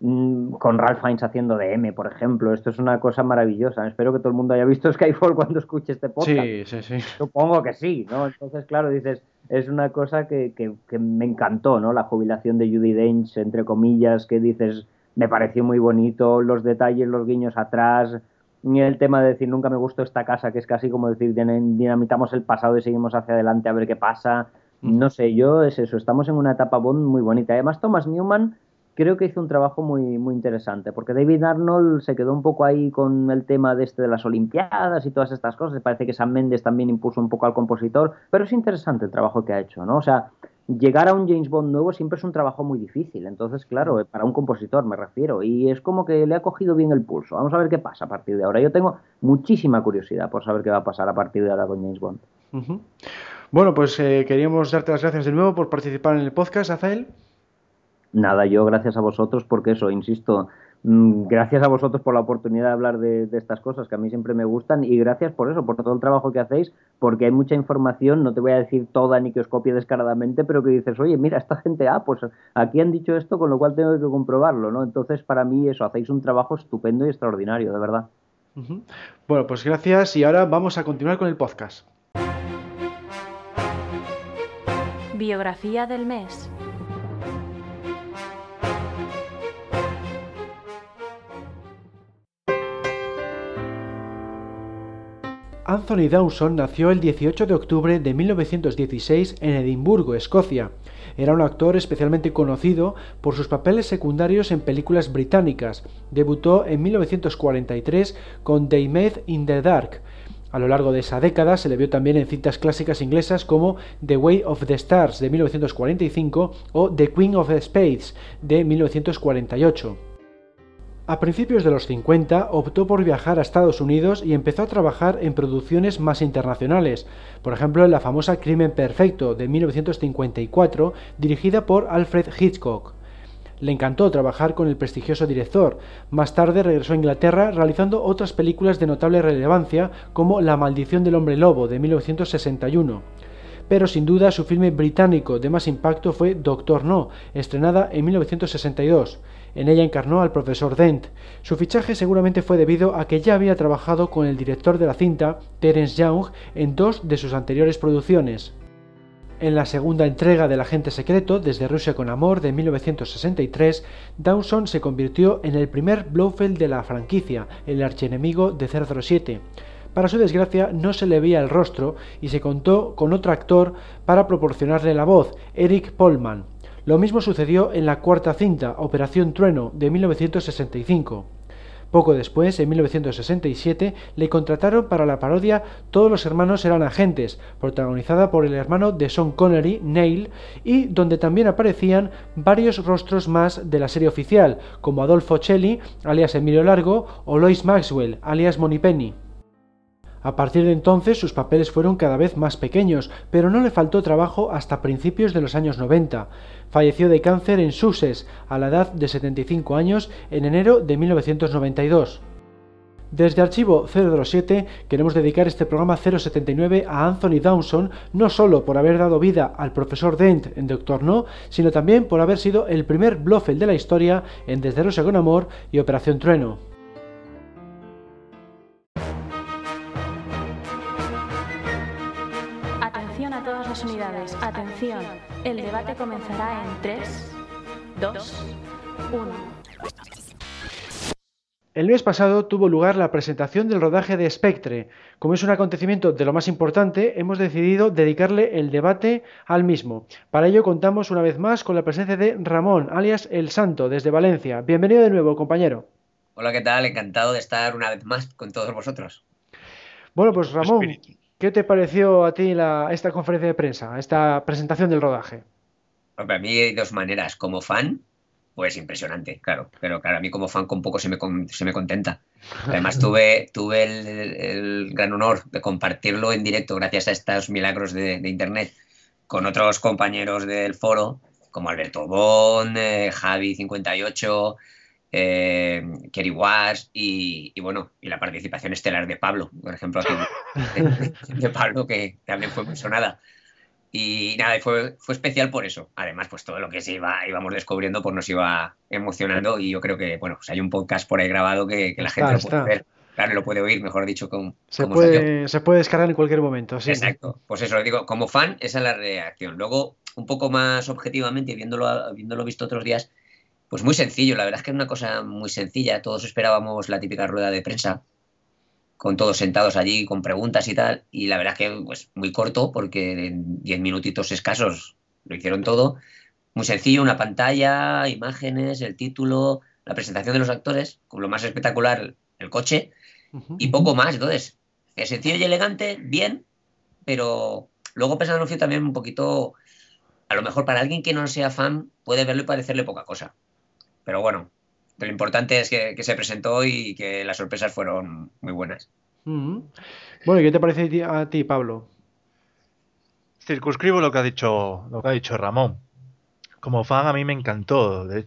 Mm, con Ralph Fiennes haciendo de M, por ejemplo. Esto es una cosa maravillosa. Espero que todo el mundo haya visto Skyfall cuando escuche este podcast. Sí, sí, sí. Supongo que sí, ¿no? Entonces, claro, dices, es una cosa que, que, me encantó, ¿no? La jubilación de Judy Dench, entre comillas, que dices, me pareció muy bonito, los detalles, los guiños atrás, el tema de decir, nunca me gustó esta casa, que es casi como decir, dinamitamos el pasado y seguimos hacia adelante a ver qué pasa. No sé, yo es eso, estamos en una etapa Bond muy bonita. Además, Thomas Newman creo que hizo un trabajo muy, muy interesante, porque David Arnold se quedó un poco ahí con el tema de este de las Olimpiadas y todas estas cosas. Parece que Sam Mendes también impuso un poco al compositor, pero es interesante el trabajo que ha hecho, ¿no? O sea, llegar a un James Bond nuevo siempre es un trabajo muy difícil. Entonces, claro, para un compositor me refiero. Y es como que le ha cogido bien el pulso. Vamos a ver qué pasa a partir de ahora. Yo tengo muchísima curiosidad por saber qué va a pasar a partir de ahora con James Bond. Bueno, pues eh, queríamos darte las gracias de nuevo por participar en el podcast, Azael. Nada, yo gracias a vosotros porque eso, insisto, mm, gracias a vosotros por la oportunidad de hablar de, estas cosas que a mí siempre me gustan y gracias por eso, por todo el trabajo que hacéis, porque hay mucha información, no te voy a decir toda ni que os copie descaradamente, pero que dices, oye, mira, esta gente, ah, pues aquí han dicho esto, con lo cual tengo que comprobarlo, ¿no? Entonces, para mí eso, hacéis un trabajo estupendo y extraordinario, de verdad. Bueno, pues gracias y ahora vamos a continuar con el podcast. Biografía del mes. Anthony Dawson nació el 18 de octubre de 1916 en Edimburgo, Escocia. Era un actor especialmente conocido por sus papeles secundarios en películas británicas. Debutó en 1943 con They Made in the Dark. A lo largo de esa década se le vio también en cintas clásicas inglesas como The Way of the Stars de 1945 o The Queen of the Spades de 1948. A principios de los 50 optó por viajar a Estados Unidos y empezó a trabajar en producciones más internacionales, por ejemplo en la famosa Crimen Perfecto de 1954 dirigida por Alfred Hitchcock. Le encantó trabajar con el prestigioso director. Más tarde regresó a Inglaterra realizando otras películas de notable relevancia como La maldición del hombre lobo de 1961 pero sin duda su filme británico de más impacto fue Doctor No, estrenada en 1962. En ella encarnó al profesor Dent. Su fichaje seguramente fue debido a que ya había trabajado con el director de la cinta, Terence Young, en dos de sus anteriores producciones. En la segunda entrega del Agente Secreto, Desde Rusia con Amor, de 1963, Dawson se convirtió en el primer Blofeld de la franquicia, el archienemigo de 007. Para su desgracia no se le veía el rostro y se contó con otro actor para proporcionarle la voz, Eric Polman. Lo mismo sucedió en la cuarta cinta, Operación Trueno, de 1965. Poco después, en 1967, le contrataron para la parodia Todos los hermanos eran agentes, protagonizada por el hermano de Sean Connery, Neil, y donde también aparecían varios rostros más de la serie oficial, como Adolfo Celli, alias Emilio Largo, o Lois Maxwell, alias Penny. A partir de entonces sus papeles fueron cada vez más pequeños, pero no le faltó trabajo hasta principios de los años 90. Falleció de cáncer en Sussex a la edad de 75 años en enero de 1992. Desde Archivo 007 queremos dedicar este programa 079 a Anthony Dawson, no solo por haber dado vida al profesor Dent en Doctor No, sino también por haber sido el primer Blofeld de la historia en Desde Rusia con Amor y Operación Trueno. Atención, el debate comenzará en 3, 2, 1. El mes pasado tuvo lugar la presentación del rodaje de Spectre. Como es un acontecimiento de lo más importante, hemos decidido dedicarle el debate al mismo. Para ello contamos una vez más con la presencia de Ramón, alias El Santo, desde Valencia. Bienvenido de nuevo, compañero. Hola, ¿qué tal? Encantado de estar una vez más con todos vosotros. Bueno, pues Ramón, ¿qué te pareció a ti esta conferencia de prensa, esta presentación del rodaje? Para mí hay dos maneras. Como fan, pues impresionante, claro. Pero claro, a mí como fan con poco se me, se me contenta. Además tuve, tuve el, gran honor de compartirlo en directo gracias a estos milagros de, Internet con otros compañeros del foro, como Alberto Bon, eh, Javi58, eh, Kerry Wash y, bueno, y la participación estelar de Pablo, por ejemplo, de, Pablo, que también fue muy sonada. Y nada, fue, fue especial por eso. Además, pues todo lo que se iba, íbamos descubriendo pues nos iba emocionando y yo creo que, bueno, pues hay un podcast por ahí grabado que, la gente lo puede ver. Claro, lo puede oír, mejor dicho, con, se, puede, se puede descargar en cualquier momento. Sí, Exacto. Pues eso, lo digo, como fan, esa es la reacción. Luego, un poco más objetivamente, viéndolo, viéndolo visto otros días, pues muy sencillo, la verdad es que es una cosa muy sencilla. Todos esperábamos la típica rueda de prensa, con todos sentados allí, con preguntas y tal. Y la verdad es que pues muy corto, porque en diez minutitos escasos lo hicieron todo. Muy sencillo, una pantalla, imágenes, el título, la presentación de los actores, con lo más espectacular, el coche, y poco más. Entonces, es sencillo y elegante, bien, pero luego pensando en también un poquito, a lo mejor para alguien que no sea fan puede verlo y parecerle poca cosa. Pero bueno, lo importante es que, se presentó y que las sorpresas fueron muy buenas. Bueno, ¿y qué te parece a ti, Pablo? Circunscribo lo que ha dicho, lo que ha dicho Ramón. Como fan a mí me encantó. De,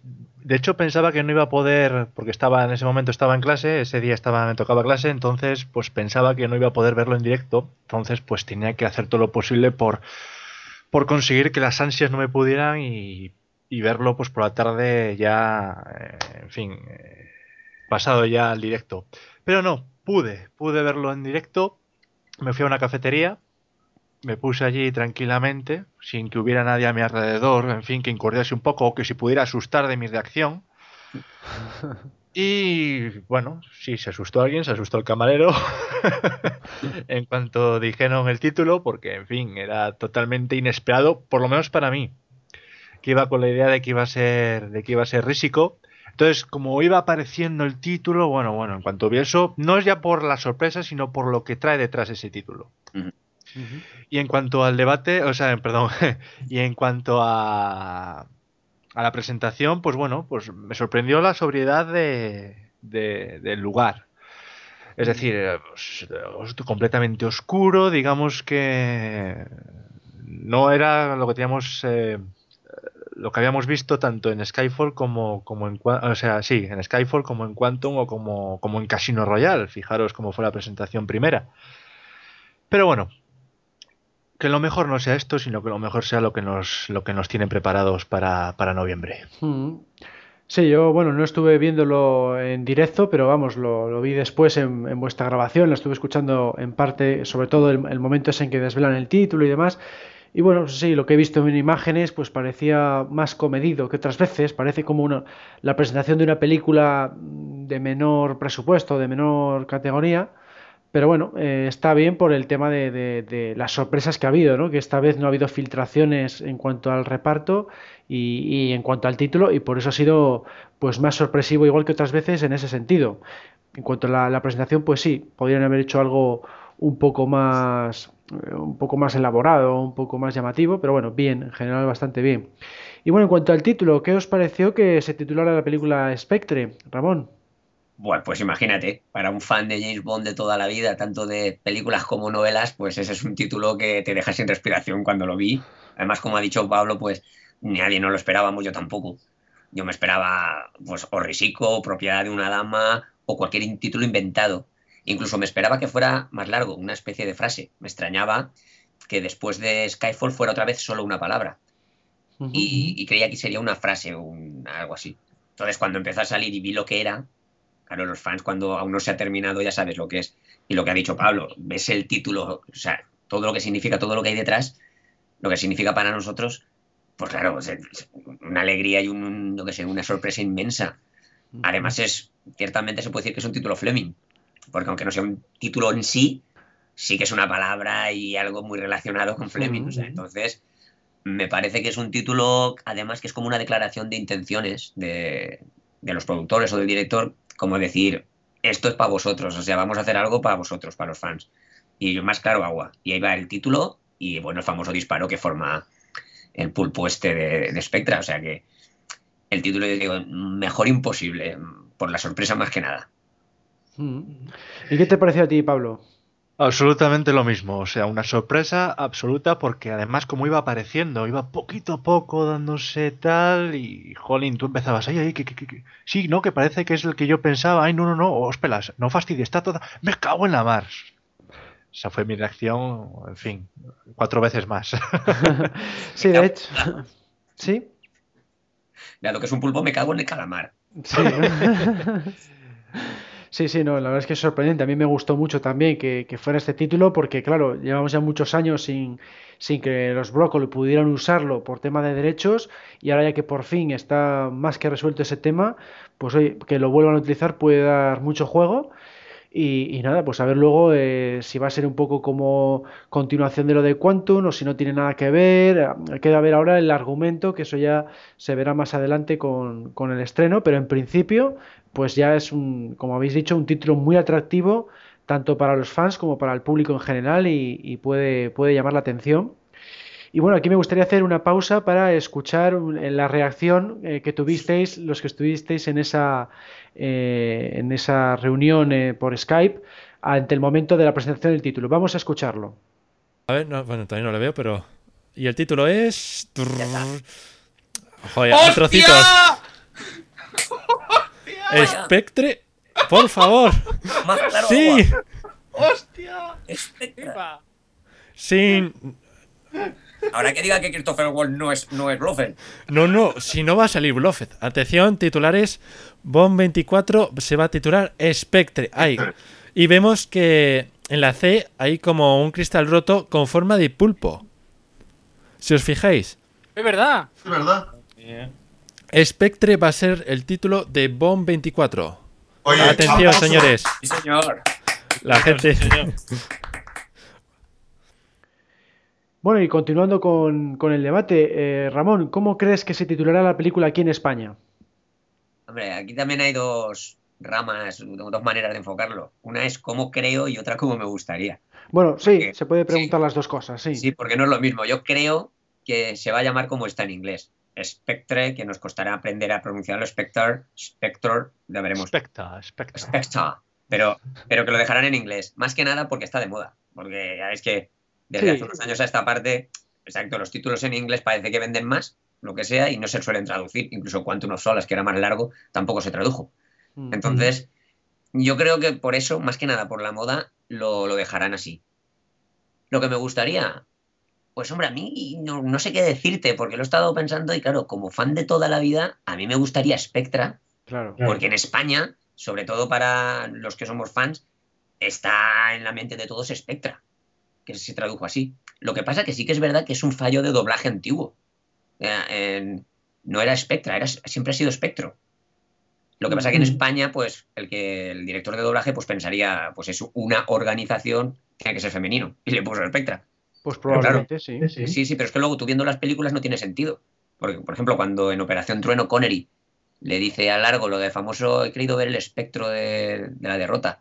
hecho pensaba que no iba a poder, porque estaba en ese momento estaba en clase, ese día estaba me tocaba clase, entonces pues pensaba que no iba a poder verlo en directo, entonces pues tenía que hacer todo lo posible por por conseguir que las ansias no me pudieran y y verlo pues por la tarde ya, eh, en fin, eh, pasado ya al directo. Pero no, pude, pude verlo en directo. Me fui a una cafetería, me puse allí tranquilamente, sin que hubiera nadie a mi alrededor, en fin, que incordiase un poco o que si pudiera asustar de mi reacción. Y bueno, sí, se asustó alguien, se asustó el camarero en cuanto dijeron el título, porque en fin, era totalmente inesperado, por lo menos para mí que iba con la idea de que iba a ser, de que iba a ser Rísico. Entonces, como iba apareciendo el título, bueno, bueno, en cuanto vi eso, no es ya por la sorpresa, sino por lo que trae detrás ese título. Y en cuanto al debate, o sea, perdón, y en cuanto a, a la presentación, pues bueno, pues me sorprendió la sobriedad de, del lugar. Es decir, pues, completamente oscuro, digamos que no era lo que teníamos eh, lo que habíamos visto tanto en Skyfall como, como en o sea, sí, en Skyfall como en Quantum o como, como en Casino Royale. Fijaros cómo fue la presentación primera. Pero bueno, que lo mejor no sea esto, sino que lo mejor sea lo que nos, lo que nos tienen preparados para, para noviembre. Mm. Sí, yo, bueno, no estuve viéndolo en directo, pero vamos, lo, vi después en, vuestra grabación, lo estuve escuchando en parte, sobre todo el, el momento en que desvelan el título y demás. Y bueno, sí, lo que he visto en imágenes pues parecía más comedido que otras veces, parece como una, la presentación de una película de menor presupuesto, de menor categoría, pero bueno, eh, está bien por el tema de, de, las sorpresas que ha habido, ¿no? que esta vez no ha habido filtraciones en cuanto al reparto y, y en cuanto al título y por eso ha sido pues más sorpresivo igual que otras veces en ese sentido. En cuanto a la, presentación, pues sí, podrían haber hecho algo un poco más un poco más elaborado, un poco más llamativo, pero bueno, bien, en general bastante bien. Y bueno, en cuanto al título, ¿qué os pareció que se titulara la película Spectre, Ramón? Bueno, pues imagínate, para un fan de James Bond de toda la vida, tanto de películas como novelas, pues ese es un título que te deja sin respiración cuando lo vi. Además, como ha dicho Pablo, pues nadie no lo esperábamos, yo tampoco. Yo me esperaba, pues, o Propiedad de una Dama, o cualquier título inventado. Incluso me esperaba que fuera más largo, una especie de frase. Me extrañaba que después de Skyfall fuera otra vez solo una palabra. y, creía que sería una frase o algo así. Entonces, cuando empezó a salir y vi lo que era, claro, los fans, cuando aún no se ha terminado, ya sabes lo que es. Y lo que ha dicho Pablo, ves el título, o sea, todo lo que significa, todo lo que hay detrás, lo que significa para nosotros, pues claro, una alegría y un, lo que sé, una sorpresa inmensa. Además, es, ciertamente se puede decir que es un título Fleming porque aunque no sea un título en sí, sí que es una palabra y algo muy relacionado con Fleming. entonces, me parece que es un título, además, que es como una declaración de intenciones de, los productores o del director, como decir, esto es para vosotros, o sea, vamos a hacer algo para vosotros, para los fans. Y más claro, agua. Y ahí va el título y, bueno, el famoso disparo que forma el pulpo este de, de Spectra. O sea que el título, yo digo, mejor imposible, por la sorpresa más que nada. ¿Y qué te pareció a ti, Pablo? Absolutamente lo mismo, o sea, una sorpresa absoluta porque además como iba apareciendo, iba poquito a poco dándose tal y, jolín, tú empezabas, ay, ay, que, que, que, sí, no, que parece que es el que yo pensaba, ay, no, no, no, os pelas, no fastidies, está toda, me cago en la mar. Esa fue mi reacción, en fin, cuatro veces más. sí, de hecho, sí. Ya lo que es un pulpo, me cago en el calamar. Sí. Sí, sí, no, la verdad es que es sorprendente. A mí me gustó mucho también que, que fuera este título porque, claro, llevamos ya muchos años sin, sin que los Brócoli pudieran usarlo por tema de derechos y ahora ya que por fin está más que resuelto ese tema, pues oye, que lo vuelvan a utilizar puede dar mucho juego. Y, y, nada, pues a ver luego eh, si va a ser un poco como continuación de lo de Quantum o si no tiene nada que ver. Queda ver ahora el argumento, que eso ya se verá más adelante con, con el estreno, pero en principio pues ya es un, como habéis dicho, un título muy atractivo tanto para los fans como para el público en general y, y puede, puede llamar la atención. Y bueno, aquí me gustaría hacer una pausa para escuchar la reacción eh, que tuvisteis los que estuvisteis en esa, eh, en esa reunión eh, por Skype ante el momento de la presentación del título. Vamos a escucharlo. A ver, no, bueno, todavía no lo veo, pero... Y el título es... Joder, trocitos. Spectre, por favor. Más claro, Sí. ¡Hostia! Spectra. Sin... Ahora que diga que Christopher Wall no es, no es Blofeld. No, no, si no va a salir Bluffet. Atención, titulares. Bomb 24 se va a titular Spectre. Ahí. Y vemos que en la C hay como un cristal roto con forma de pulpo. Si os fijáis, Es verdad. Es verdad. Spectre va a ser el título de Bomb 24. Oye, Atención, aplauso. señores. Sí, señor. La gente. Bueno, y continuando con, con el debate, eh, Ramón, ¿cómo crees que se titulará la película aquí en España? Hombre, aquí también hay dos ramas, dos maneras de enfocarlo. Una es cómo creo y otra cómo me gustaría. Bueno, sí, Porque- se puede preguntar sí. las dos cosas, sí. Sí, porque no es lo mismo. Yo creo que se va a llamar como está en inglés. Spectre, que nos costará aprender a pronunciarlo. Spectre, Spector, ya veremos. Specta, Specta. Spectre. Pero, pero que lo dejarán en inglés. Más que nada porque está de moda. Porque ya es que desde Sí. hace unos años a esta parte, exacto, los títulos en inglés parece que venden más, lo que sea, y no se suelen traducir. Incluso Quantum of Solace, que era más largo, tampoco se tradujo. Mm. Entonces, yo creo que por eso, más que nada por la moda, lo, lo dejarán así. Lo que me gustaría, pues hombre, a mí no, no sé qué decirte, porque lo he estado pensando y claro, como fan de toda la vida, a mí me gustaría Spectra, Claro. porque en España, sobre todo para los que somos fans, está en la mente de todos Spectra, que se tradujo así. Lo que pasa que sí que es verdad que es un fallo de doblaje antiguo. Eh, no era Spectra, era, siempre ha sido Spectro. Lo que pasa que en España, pues, el que el director de doblaje, pues pensaría, pues es una organización, tiene que ser femenino, y le puso Spectra. Pues claro, probablemente sí. Sí, sí, pero es que luego tú viendo las películas no tiene sentido. Porque, por ejemplo, cuando en Operación Trueno Connery le dice a Largo lo de famoso, he querido ver el espectro de, de la derrota.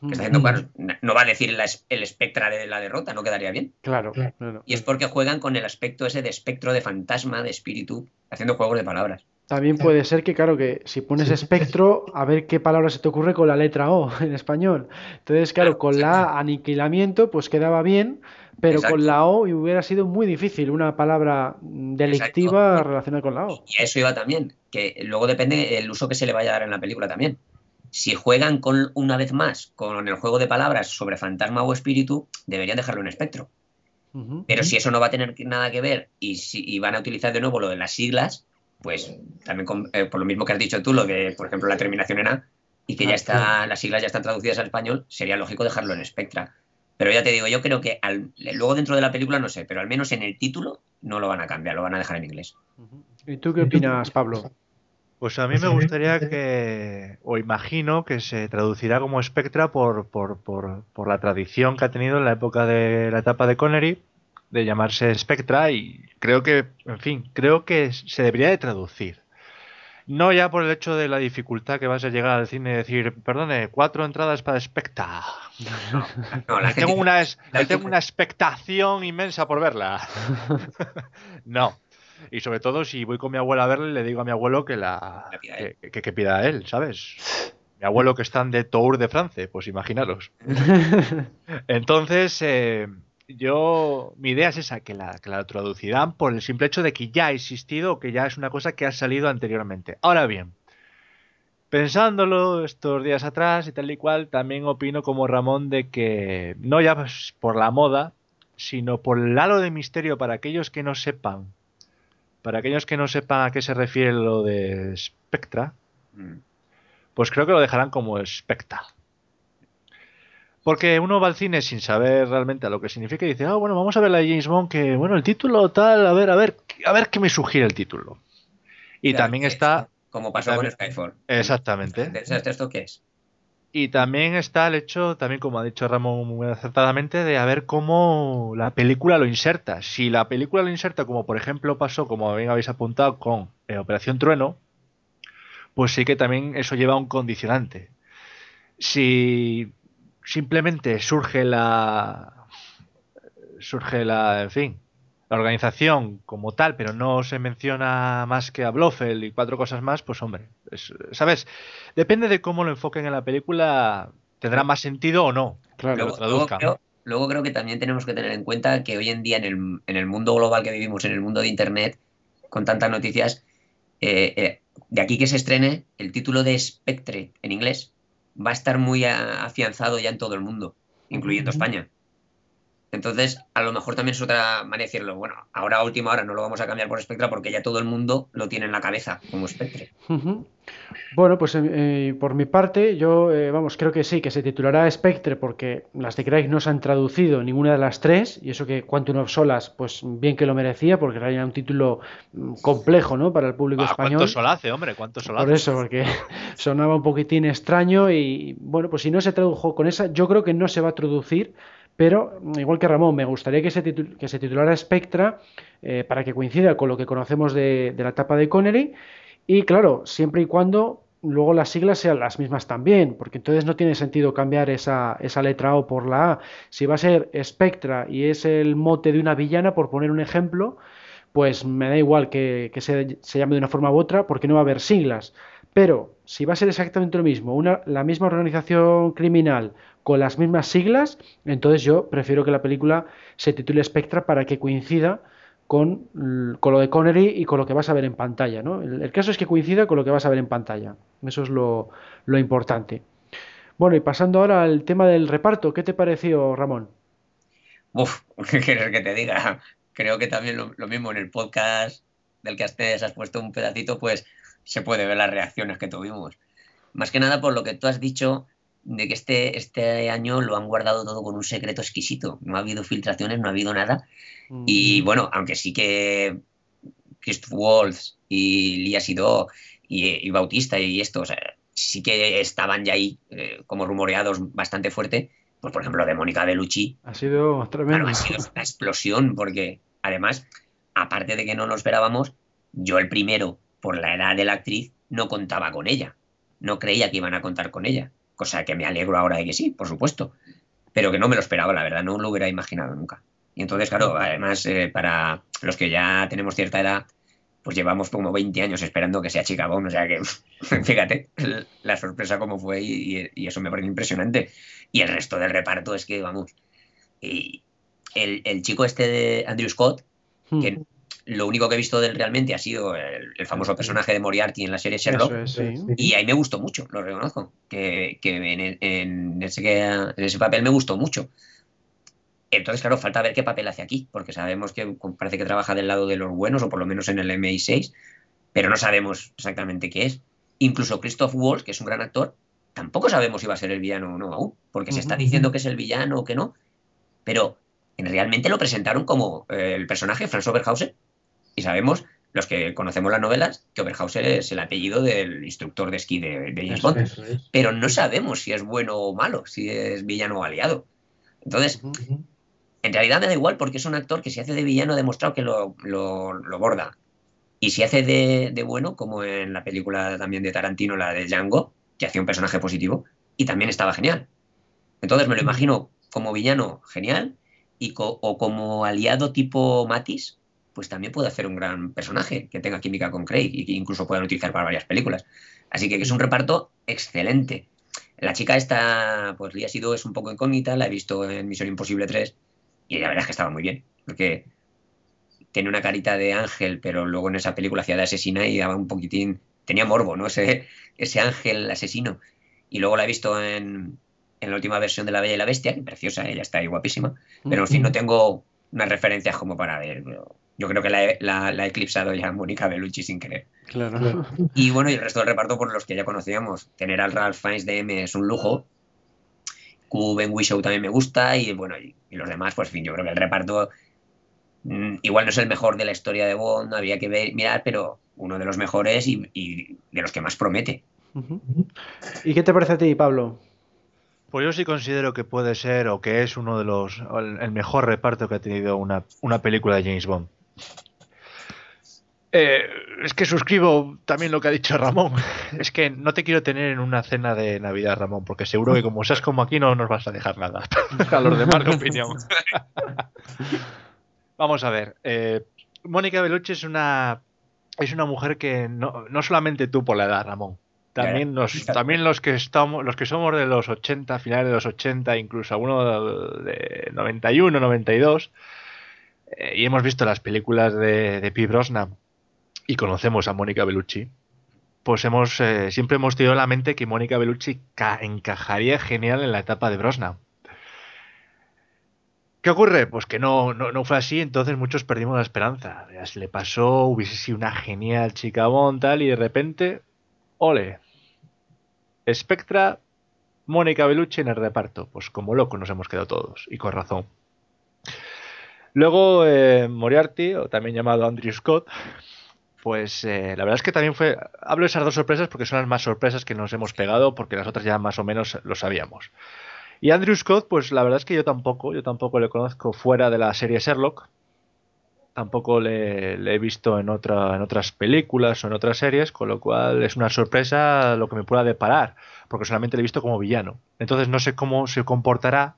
Que está haciendo, Mm. claro, no va a decir la el espectra de la derrota, no quedaría bien. Claro, claro. Y es porque juegan con el aspecto ese de espectro, de fantasma, de espíritu, haciendo juegos de palabras. También puede ser que, claro, que si pones espectro, a ver qué palabra se te ocurre con la letra O en español. Entonces, claro, con la A, aniquilamiento, pues quedaba bien, pero Exacto. con la O hubiera sido muy difícil una palabra delictiva Exacto. relacionada con la O. Y a eso iba también, que luego depende el uso que se le vaya a dar en la película también. Si juegan con, una vez más con el juego de palabras sobre fantasma o espíritu, deberían dejarlo en espectro. Pero si eso no va a tener nada que ver y, si, y van a utilizar de nuevo lo de las siglas, pues también con- eh, por lo mismo que has dicho tú, lo de, por ejemplo, la terminación en A, y que ya Ah, está, las siglas ya están traducidas al español, sería lógico dejarlo en Spectra. Pero ya te digo, yo creo que al- luego dentro de la película no sé, pero al menos en el título no lo van a cambiar, lo van a dejar en inglés. ¿Y tú qué opinas, Pablo? Pues a mí me gustaría que, o imagino que se traducirá como Spectra por, por, por, por la tradición que ha tenido en la época de la etapa de Connery de llamarse Spectra y creo que, en fin, creo que se debería de traducir. No ya por el hecho de la dificultad que vas a llegar al cine y decir, perdone, cuatro entradas para Specta. No, la tengo una, es- la tengo gente- una expectación inmensa por verla. no. Y sobre todo, si voy con mi abuela a verle, le digo a mi abuelo que la La pida él. que, que- que pida a él, ¿sabes? Mi abuelo que están de Tour de France, pues imaginaros. Entonces, eh, yo, mi idea es esa, que la, que la traducirán por el simple hecho de que ya ha existido o que ya es una cosa que ha salido anteriormente. Ahora bien, pensándolo estos días atrás y tal y cual, también opino como Ramón de que no ya por la moda, sino por el halo de misterio para aquellos que no sepan, para aquellos que no sepan a qué se refiere lo de Spectra, Mm. pues creo que lo dejarán como Specta. Porque uno va al cine sin saber realmente a lo que significa y dice, ah, bueno, vamos a ver la de James Bond, que bueno, el título tal, a ver, a ver, a ver qué me sugiere el título. Y Claro, también está, Como pasó también- con Skyfall. exactamente, ¿Sabes esto qué es? y también está el hecho, también como ha dicho Ramón muy acertadamente, de a ver cómo la película lo inserta. Si la película lo inserta, como por ejemplo pasó, como bien habéis apuntado, con eh, Operación Trueno, pues sí que también eso lleva un condicionante. Si simplemente surge la. surge la. en fin. La organización como tal, pero no se menciona más que a Blofeld y cuatro cosas más, pues hombre, es- ¿sabes? Depende de cómo lo enfoquen en la película, tendrá más sentido o no. Claro. lo Luego, luego traduzcan. creo, luego creo que también tenemos que tener en cuenta que hoy en día en el, en el mundo global que vivimos, en el mundo de Internet, con tantas noticias, eh, eh, de aquí que se estrene, el título de Spectre en inglés va a estar muy afianzado ya en todo el mundo, incluyendo. España. Entonces, a lo mejor también es otra manera de decirlo. Bueno, ahora a última hora no lo vamos a cambiar por Spectra porque ya todo el mundo lo tiene en la cabeza como Spectre. Bueno, pues eh, eh, por mi parte, yo, eh, vamos, creo que sí, que se titulará Spectre porque las de Craig no se han traducido ninguna de las tres, y eso que Quantum of Solas, pues bien que lo merecía, porque era un título mm, complejo, ¿no? Para el público Ah, español. ¿Cuánto sol hace, hombre? ¿Cuánto sol Por eso, porque sonaba un poquitín extraño y bueno, pues si no se tradujo con esa, yo creo que no se va a traducir, pero mm, igual que Ramón, me gustaría que se, que se titulara Spectra eh, para que coincida con lo que conocemos de, la etapa de Connery y claro, siempre y cuando luego las siglas sean las mismas también, porque entonces no tiene sentido cambiar esa, letra O por la A. Si va a ser Spectra y es el mote de una villana, por poner un ejemplo, pues me da igual que, se llame de una forma u otra, porque no va a haber siglas. Pero si va a ser exactamente lo mismo, la misma organización criminal con las mismas siglas, entonces yo prefiero que la película se titule Spectra para que coincida con, con lo de Connery y con lo que vas a ver en pantalla, ¿no? El, caso es que coincida con lo que vas a ver en pantalla. Eso es lo, lo importante. Bueno, y pasando ahora al tema del reparto, ¿qué te pareció, Ramón? Uf, ¿qué quieres que te diga? Creo que también lo, lo mismo en el podcast del que has, has puesto un pedacito, pues se puede ver las reacciones que tuvimos. Más que nada por lo que tú has dicho de que este, este año lo han guardado todo con un secreto exquisito. No ha habido filtraciones, no ha habido nada. Y bueno, aunque sí que Christoph Waltz y Lia Sidó y, y Bautista y esto, o sea, sí que estaban ya ahí eh, como rumoreados bastante fuerte. Pues por ejemplo, de Mónica Bellucci, Ha sido tremendo. Claro, ha sido una explosión, porque además, aparte de que no lo esperábamos, yo el primero, por la edad de la actriz, no contaba con ella. No creía que iban a contar con ella. Cosa que me alegro ahora de que sí, por supuesto. Pero que no me lo esperaba, la verdad, no lo hubiera imaginado nunca. Y entonces, claro, además, eh, para los que ya tenemos cierta edad, pues llevamos como 20 años esperando que sea chica Bond, o sea que, fíjate, la sorpresa como fue y, eso me parece impresionante. Y el resto del reparto es que, vamos, y el, el chico este de Andrew Scott, que lo único que he visto de él realmente ha sido el, el famoso personaje de Moriarty en la serie Sherlock. Eso es, sí. Y ahí me gustó mucho, lo reconozco. Que, que en, el- en ese, que- en ese papel me gustó mucho. Entonces, claro, falta ver qué papel hace aquí, porque sabemos que parece que trabaja del lado de los buenos, o por lo menos en el MI6, pero no sabemos exactamente qué es. Incluso Christoph Waltz, que es un gran actor, tampoco sabemos si va a ser el villano o no aún, porque se está diciendo que es el villano o que no, pero realmente lo presentaron como eh, el personaje Franz Oberhauser, y sabemos, los que conocemos las novelas, que Oberhauser es el apellido del instructor de esquí de, de James Bond es. Eso es. pero no sabemos si es bueno o malo, si es villano o aliado. Entonces, en realidad me da igual porque es un actor que si hace de villano ha demostrado que lo, lo- lo borda. Y si hace de, de bueno, como en la película también de Tarantino, la de Django, que hacía un personaje positivo, y también estaba genial. Entonces me lo imagino como villano genial y co- o como aliado tipo Matis, pues también puede hacer un gran personaje que tenga química con Craig y que incluso puedan utilizar para varias películas. Así que es un reparto excelente. La chica esta, pues Lia Sido es un poco incógnita, la he visto en Misión Imposible 3 y la verdad es que estaba muy bien, porque tiene una carita de ángel, pero luego en esa película hacía de asesina y daba un poquitín, tenía morbo, ¿no? Ese, ese ángel asesino. Y luego la he visto en, en la última versión de La Bella y la Bestia, que preciosa, ella está ahí guapísima, pero en fin, no tengo unas referencias como para ver. pero Yo creo que la, he- la- la ha eclipsado ya Mónica Bellucci sin querer. Claro. Y bueno, y el resto del reparto por los que ya conocíamos. Tener al Ralph Fiennes de M es un lujo. Q Ben Whishaw también me gusta y bueno, y, y los demás, pues en fin, yo creo que el reparto mm, igual no es el mejor de la historia de Bond, habría que ver, mirar, pero uno de los mejores y, y de los que más promete. ¿Y qué te parece a ti, Pablo? Pues yo sí considero que puede ser o que es uno de los el mejor reparto que ha tenido una, una película de James Bond. Eh, es que suscribo también lo que ha dicho Ramón. Es que no te quiero tener en una cena de Navidad, Ramón, porque seguro que como seas como aquí no nos vas a dejar nada. a los demás de opinión. Vamos a ver. eh, Mónica Bellucci es una es una mujer que no, no solamente tú por la edad, Ramón. También, los, también los que estamos, los que somos de los 80, finales de los 80, incluso algunos de 91, 92, eh, y hemos visto las películas de, de P. Brosnan y conocemos a Mónica Bellucci, pues hemos eh, siempre hemos tenido en la mente que Mónica Bellucci ca- encajaría genial en la etapa de Brosnan. ¿Qué ocurre? Pues que no, no, fue así, entonces muchos perdimos la esperanza. Se le pasó, hubiese sido una genial chica Bond, tal, y de repente, ole. Spectra, Mónica Bellucci en el reparto. Pues como locos nos hemos quedado todos, y con razón. Luego, eh, Moriarty, o también llamado Andrew Scott, pues eh, la verdad es que también fue. Hablo de esas dos sorpresas porque son las más sorpresas que nos hemos pegado, porque las otras ya más o menos lo sabíamos. Y Andrew Scott, pues la verdad es que yo tampoco, yo tampoco le conozco fuera de la serie Sherlock. Tampoco le, le he visto en, otra, en otras películas o en otras series, con lo cual es una sorpresa lo que me pueda deparar, porque solamente le he visto como villano. Entonces no sé cómo se comportará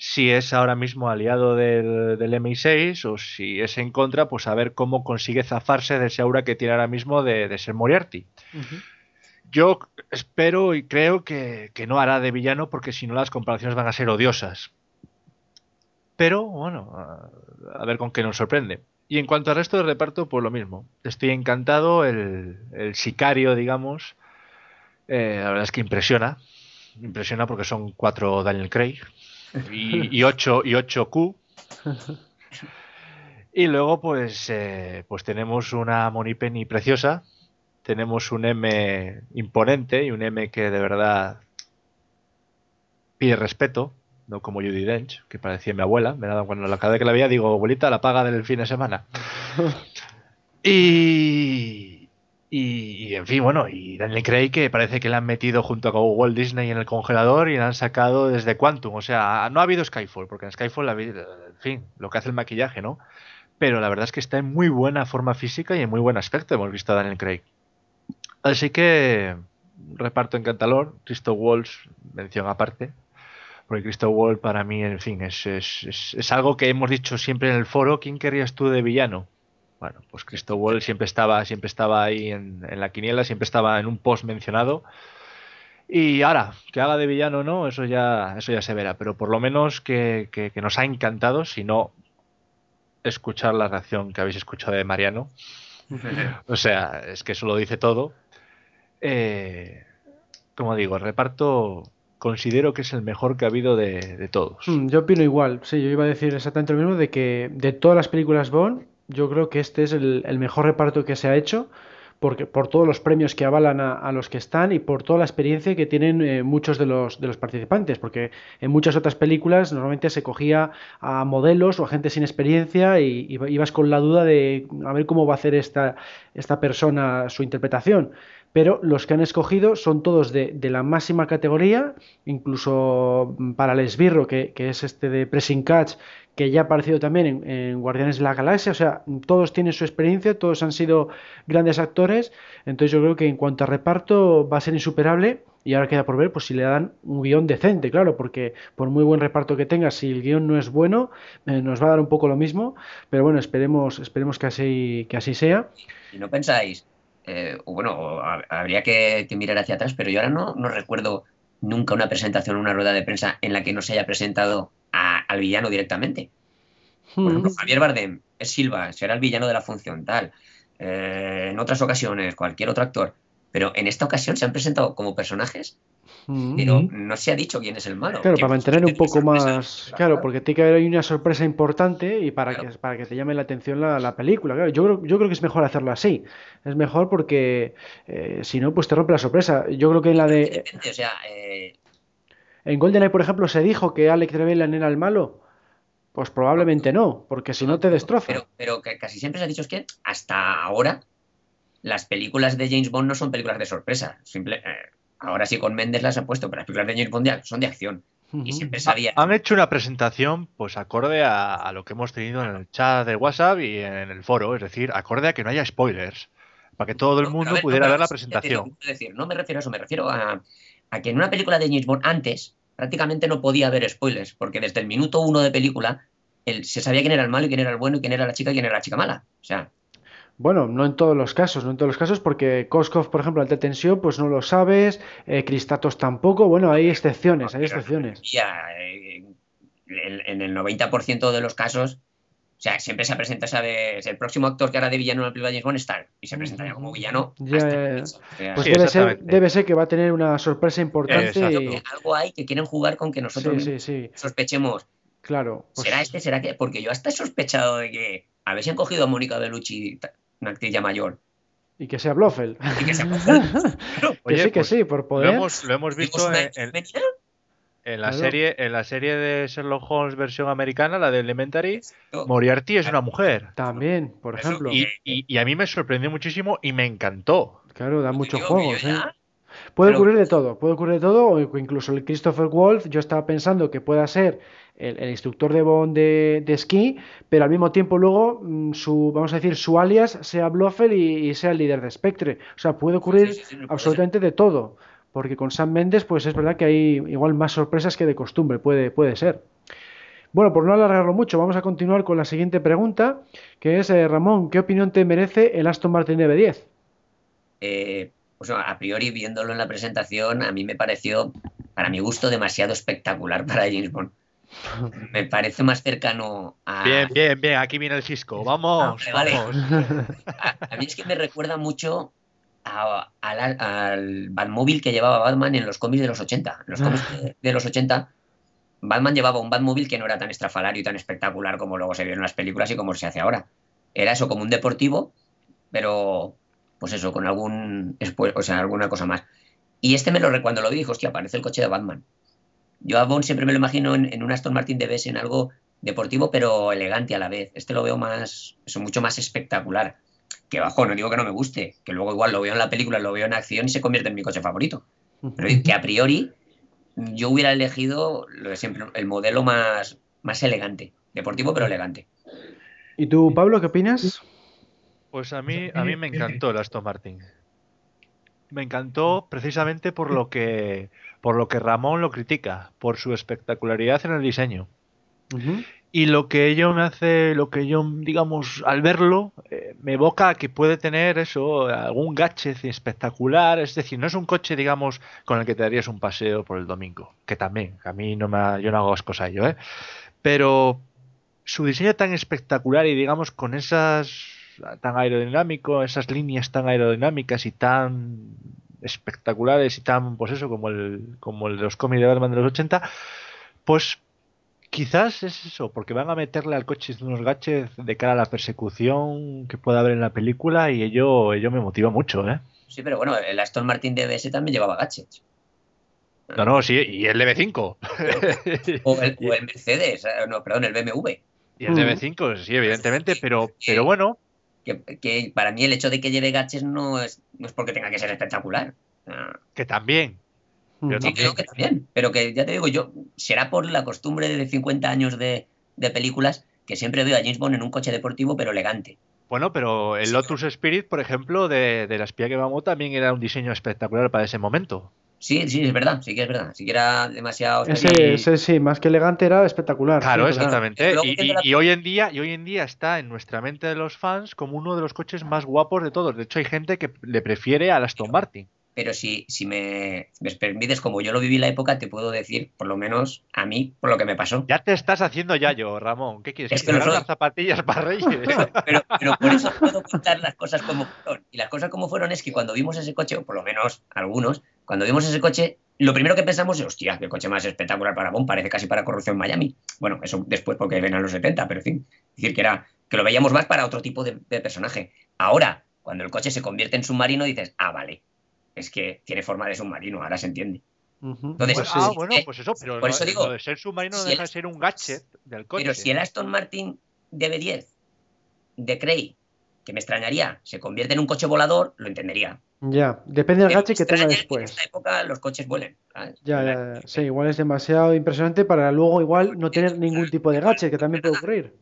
si es ahora mismo aliado del, del MI6 o si es en contra, pues a ver cómo consigue zafarse de ese aura que tiene ahora mismo de, de ser Moriarty. Yo espero y creo que, que no hará de villano porque si no las comparaciones van a ser odiosas. Pero bueno, a, a ver con qué nos sorprende. Y en cuanto al resto del reparto, pues lo mismo. Estoy encantado, el, el sicario, digamos, eh, la verdad es que impresiona. Impresiona porque son cuatro Daniel Craig y, y ocho, y ocho Q. Y luego, pues, eh, pues tenemos una Monipenny preciosa, tenemos un M imponente y un M que de verdad pide respeto, no como Judy Dench, que parecía mi abuela. Me daba cuando la cada que la veía digo, abuelita, la paga del fin de semana. y, y, en fin, bueno, y Daniel Craig que parece que le han metido junto con Walt Disney en el congelador y le han sacado desde Quantum. O sea, no ha habido Skyfall, porque en Skyfall, vi- en fin, lo que hace el maquillaje, ¿no? Pero la verdad es que está en muy buena forma física y en muy buen aspecto hemos visto a Daniel Craig. Así que reparto en Cantalor, Christoph Waltz, mención aparte, porque Christoph Waltz para mí, en fin, es, es, es, es algo que hemos dicho siempre en el foro, ¿quién querrías tú de villano? Bueno, pues Christoph Waltz siempre estaba, siempre estaba ahí en, en la quiniela, siempre estaba en un post mencionado. Y ahora, que haga de villano o no, eso ya, eso ya se verá, pero por lo menos que, que, que nos ha encantado, si no escuchar la reacción que habéis escuchado de Mariano. O sea, es que eso lo dice todo. Eh, como digo, el reparto considero que es el mejor que ha habido de, de todos. Mm, Yo opino igual, sí, yo iba a decir exactamente lo mismo de que de todas las películas Bond, yo creo que este es el, el mejor reparto que se ha hecho, porque por todos los premios que avalan a, los que están y por toda la experiencia que tienen eh, muchos de los, de los participantes, porque en muchas otras películas normalmente se cogía a modelos o a gente sin experiencia y, y ibas con la duda de a ver cómo va a hacer esta, esta persona su interpretación pero los que han escogido son todos de, la máxima categoría, incluso para el esbirro, que, es este de Pressing Catch, que ya ha aparecido también en, en, Guardianes de la Galaxia, o sea, todos tienen su experiencia, todos han sido grandes actores, entonces yo creo que en cuanto a reparto va a ser insuperable y ahora queda por ver pues si le dan un guion decente, claro, porque por muy buen reparto que tenga, si el guion no es bueno, eh, nos va a dar un poco lo mismo, pero bueno, esperemos, esperemos que así, que así sea. ¿Y no pensáis? Eh, bueno, habría que, que, mirar hacia atrás, pero yo ahora no, no recuerdo nunca una presentación, una rueda de prensa en la que no se haya presentado a, al villano directamente. Por ejemplo, Javier Bardem es Silva, será el villano de la función tal. Eh, en otras ocasiones, cualquier otro actor. Pero en esta ocasión se han presentado como personajes, mm. pero no se ha dicho quién es el malo. Claro, para mantener un poco más. Claro, porque tiene que haber una sorpresa importante y para, claro. que, para que te llame la atención la, la película. Claro, yo, creo, yo creo que es mejor hacerlo así. Es mejor porque eh, si no, pues te rompe la sorpresa. Yo creo que en la de. Depende, o sea, eh... En GoldenEye, por ejemplo, se dijo que Alex Trevelyan era el malo. Pues probablemente no, porque si no te destroza. Pero, pero que casi siempre se ha dicho es que hasta ahora las películas de James Bond no son películas de sorpresa. Simple, eh, ahora sí con Mendes las ha puesto, pero las películas de James Bond son de acción. Uh -huh. Y siempre sabía. Han hecho una presentación, pues acorde a, a, lo que hemos tenido en el chat de WhatsApp y en el foro, es decir, acorde a que no haya spoilers, para que todo el mundo no, ver, pudiera no, ver la presentación. Es decir, no me refiero a eso, me refiero a, a, que en una película de James Bond antes prácticamente no podía haber spoilers, porque desde el minuto uno de película el, se sabía quién era el malo y quién era el bueno y quién era la chica y quién era la chica mala. O sea, bueno, no en todos los casos, no en todos los casos, porque Koskov, por ejemplo, alta tensión, pues no lo sabes, eh, Cristatos tampoco, bueno, hay excepciones, hay excepciones. Ya, eh, en el 90% de los casos, o sea, siempre se presenta, ¿sabes? El próximo actor que hará de villano en la película de James Bond es tal, y se presenta ya como villano. Ya, ya. O sea, pues sí, debe, ser, debe ser que va a tener una sorpresa importante. Y... Algo hay que quieren jugar con que nosotros sí, sí, sospechemos. Claro. Pues... ¿Será este? ¿Será que? Porque yo hasta he sospechado de que a ver si han cogido a Mónica Bellucci una actriz ya mayor. Y que sea Blofeld. Y que sea Blofeld. que Oye, sí, que pues sí, por poder. Lo hemos, lo hemos visto en, en, en, la serie, en la serie de Sherlock Holmes versión americana, la de Elementary, Moriarty es una mujer. También, por ejemplo. Y, y, y, a mí me sorprendió muchísimo y me encantó. Claro, da muchos juegos, ¿eh? Puede Pero... ocurrir de todo, puede ocurrir de todo, o incluso el Christopher Wolf, yo estaba pensando que pueda ser el, el instructor de Bond de, de, esquí, pero al mismo tiempo luego mm, su, vamos a decir, su alias sea Blofeld y, y sea el líder de Spectre. O sea, puede ocurrir sí, sí, sí, no absolutamente de todo, porque con Sam Mendes, pues es verdad que hay igual más sorpresas que de costumbre, puede, puede ser. Bueno, por no alargarlo mucho, vamos a continuar con la siguiente pregunta, que es, eh, Ramón, ¿qué opinión te merece el Aston Martin DB10? Eh, pues a priori viéndolo en la presentación, a mí me pareció, para mi gusto, demasiado espectacular para James Bond. Me parece más cercano a. Bien, bien, bien, aquí viene el Cisco. Vamos, ah, vale, vamos. A, a, mí es que me recuerda mucho a, a la, al Batmóvil que llevaba Batman en los cómics de los 80. En los cómics de, de los 80, Batman llevaba un Batmóvil que no era tan estrafalario y tan espectacular como luego se vio en las películas y como se hace ahora. Era eso como un deportivo, pero pues eso, con algún, o sea, alguna cosa más. Y este me lo cuando lo vi, dijo, hostia, parece el coche de Batman. Yo a Bond siempre me lo imagino en, un Aston Martin DBS, en algo deportivo, pero elegante a la vez. Este lo veo más, eso, mucho más espectacular. Que bajo, no digo que no me guste, que luego igual lo veo en la película, lo veo en acción y se convierte en mi coche favorito. Pero que a priori yo hubiera elegido lo de siempre, el modelo más, más elegante, deportivo pero elegante. ¿Y tú, Pablo, qué opinas? Pues a mí, a mí me encantó el Aston Martin. Me encantó precisamente por lo que por lo que Ramón lo critica, por su espectacularidad en el diseño. Uh -huh. Y lo que ello me hace, lo que yo, digamos, al verlo, eh, me evoca que puede tener eso, algún gadget espectacular. Es decir, no es un coche, digamos, con el que te darías un paseo por el domingo, que también, a mí no me, yo no hago cosas a ello, ¿eh? Pero su diseño tan espectacular y, digamos, con esas tan aerodinámico, esas líneas tan aerodinámicas y tan espectaculares y tan, pues eso, como el, como el de los cómics de Batman de los 80, pues quizás es eso, porque van a meterle al coche unos gaches de cara a la persecución que pueda haber en la película y ello, ello me motiva mucho, ¿eh? Sí, pero bueno, el Aston Martin DBS también llevaba gadgets. No, no, sí, y el DB5. o, el, o el Mercedes, no, perdón, el BMW. Y el DB5, sí, evidentemente, pero, pero bueno, que, que para mí el hecho de que lleve gaches no es, no es porque tenga que ser espectacular. Que también. Mm. Yo Sí, creo que también. Pero que ya te digo, yo será por la costumbre de 50 años de, de películas que siempre veo a James Bond en un coche deportivo, pero elegante. Bueno, pero el Sí. Lotus Spirit, por ejemplo, de, de la espía que vamos, también era un diseño espectacular para ese momento. Sí, sí, es verdad, sí que es verdad. Sí que era demasiado. Ese, ese sí, más que elegante era espectacular. Claro, sí, exactamente. Y, y- y hoy en día, y hoy en día está en nuestra mente de los fans como uno de los coches más guapos de todos. De hecho, hay gente que le prefiere al Aston Martin. Pero si, si me, me permites, como yo lo viví en la época, te puedo decir, por lo menos a mí, por lo que me pasó. Ya te estás haciendo yayo, Ramón. ¿Qué quieres? Es ¿Que regalen soy. las zapatillas para Reyes? Pero, pero por eso puedo contar las cosas como fueron. Y las cosas como fueron es que cuando vimos ese coche, o por lo menos algunos, cuando vimos ese coche, lo primero que pensamos es, hostia, qué coche más espectacular para Bond, parece casi para corrupción en Miami. Bueno, eso después porque ven a los 70, pero en fin. Decir, que, era, que lo veíamos más para otro tipo de, de personaje. Ahora, cuando el coche se convierte en submarino, dices, ah, vale, es que tiene forma de submarino, ahora se entiende. Entonces, Pues, ah, sí, bueno, eh, pues eso, pero por lo- eso digo, lo de ser submarino no si deja el- de ser un gadget del coche. Pero si el Aston Martin DB10 de Cray, que me extrañaría, se convierte en un coche volador, lo entendería. Ya, depende del gache que tenga extraña En después. esta época los coches vuelen. ¿sabes? Ya, ya, ya. sí, igual es demasiado impresionante para luego igual no tener ningún tipo de gache, que también puede ocurrir.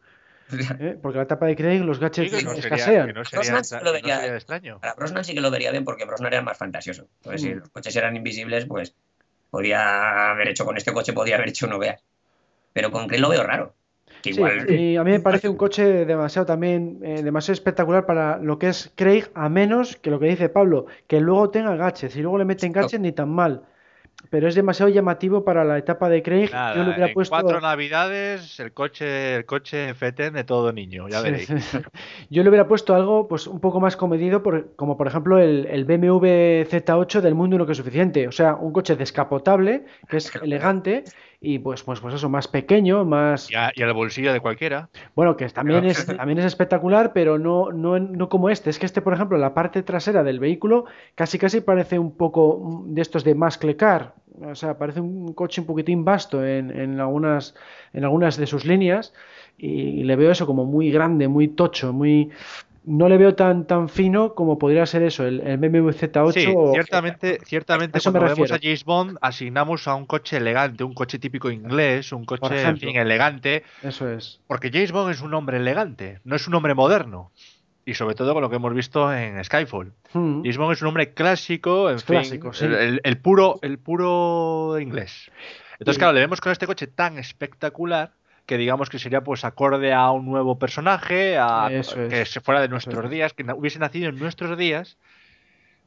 ¿eh? Porque la etapa de Craig los Sí, gadgets que no sería, escasean. que no sería, Brosnan extra- sí lo que no vería. sería extraño. Para Brosnan sí que lo vería bien porque Brosnan era más fantasioso. Entonces, si Mm. los coches eran invisibles, pues podía haber hecho con este coche, podía haber hecho no veas. Pero con Cray lo veo raro. Que Sí, igual. y a mí me parece un coche demasiado también, eh, demasiado espectacular para lo que es Craig, a menos que lo que dice Pablo, que luego tenga gadgets y luego le meten gadgets ni tan mal. Pero es demasiado llamativo para la etapa de Craig. Nada, Yo le hubiera en puesto. cuatro navidades el coche, el coche feten de todo niño, ya veréis. Yo le hubiera puesto algo pues un poco más comedido, por- como por ejemplo el, el BMW Z8 del mundo uno que es suficiente. O sea, un coche descapotable, que es elegante, y pues, pues, pues eso, más pequeño, más. Y, a- y al bolsillo de cualquiera. Bueno, que también es, también es espectacular, pero no, no, no como este. Es que este, por ejemplo, la parte trasera del vehículo casi casi parece un poco mm, de estos de muscle car. O sea, parece un coche un poquitín vasto en, en algunas, en algunas de sus líneas. Y le veo eso como muy grande, muy tocho, muy... No le veo tan, tan fino como podría ser eso, el, el BMW Z8 Sí, o- ciertamente, ciertamente cuando vemos a. James Bond asignamos a un coche elegante, un coche típico inglés, un coche, en ejemplo. fin, elegante, Eso es. porque James Bond es un hombre elegante, no es un hombre moderno. Y sobre todo con lo que hemos visto en Skyfall. Mm. James Bond es un hombre clásico, en Es fin, clásico, sí. el, puro, el puro inglés. Entonces, claro, le vemos con este coche tan espectacular que digamos que sería pues acorde a un nuevo personaje, a es, que se fuera de nuestros es. días, que hubiese nacido en nuestros días.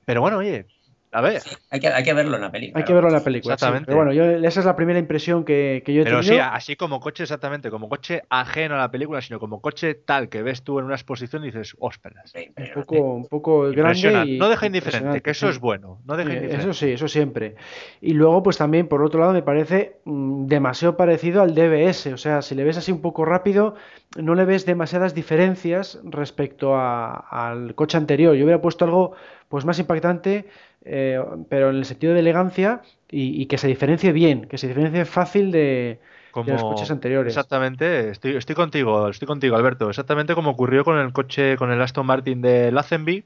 Pero bueno, oye, a ver. Hay que, hay que verlo en la película. Hay que verlo en la película. sí. Exactamente. Pero bueno, yo, esa es la primera impresión que, que yo he Pero tenido. sí, así como coche exactamente, como coche ajeno a la película, sino como coche tal que ves tú en una exposición y dices, ósperas. un poco, un poco grande y No deja indiferente, que eso es bueno. No deja Eh, indiferente. Eso sí, eso siempre. Y luego, pues también, por otro lado, me parece mm, demasiado parecido al DBS. O sea, si le ves así un poco rápido, no le ves demasiadas diferencias respecto a- al coche anterior. Yo hubiera puesto algo pues más impactante, eh, pero en el sentido de elegancia y, y que se diferencie bien, que se diferencie fácil de, de los coches anteriores. Exactamente, estoy, estoy contigo, estoy contigo, Alberto. Exactamente como ocurrió con el coche, con el Aston Martin de Lazenby,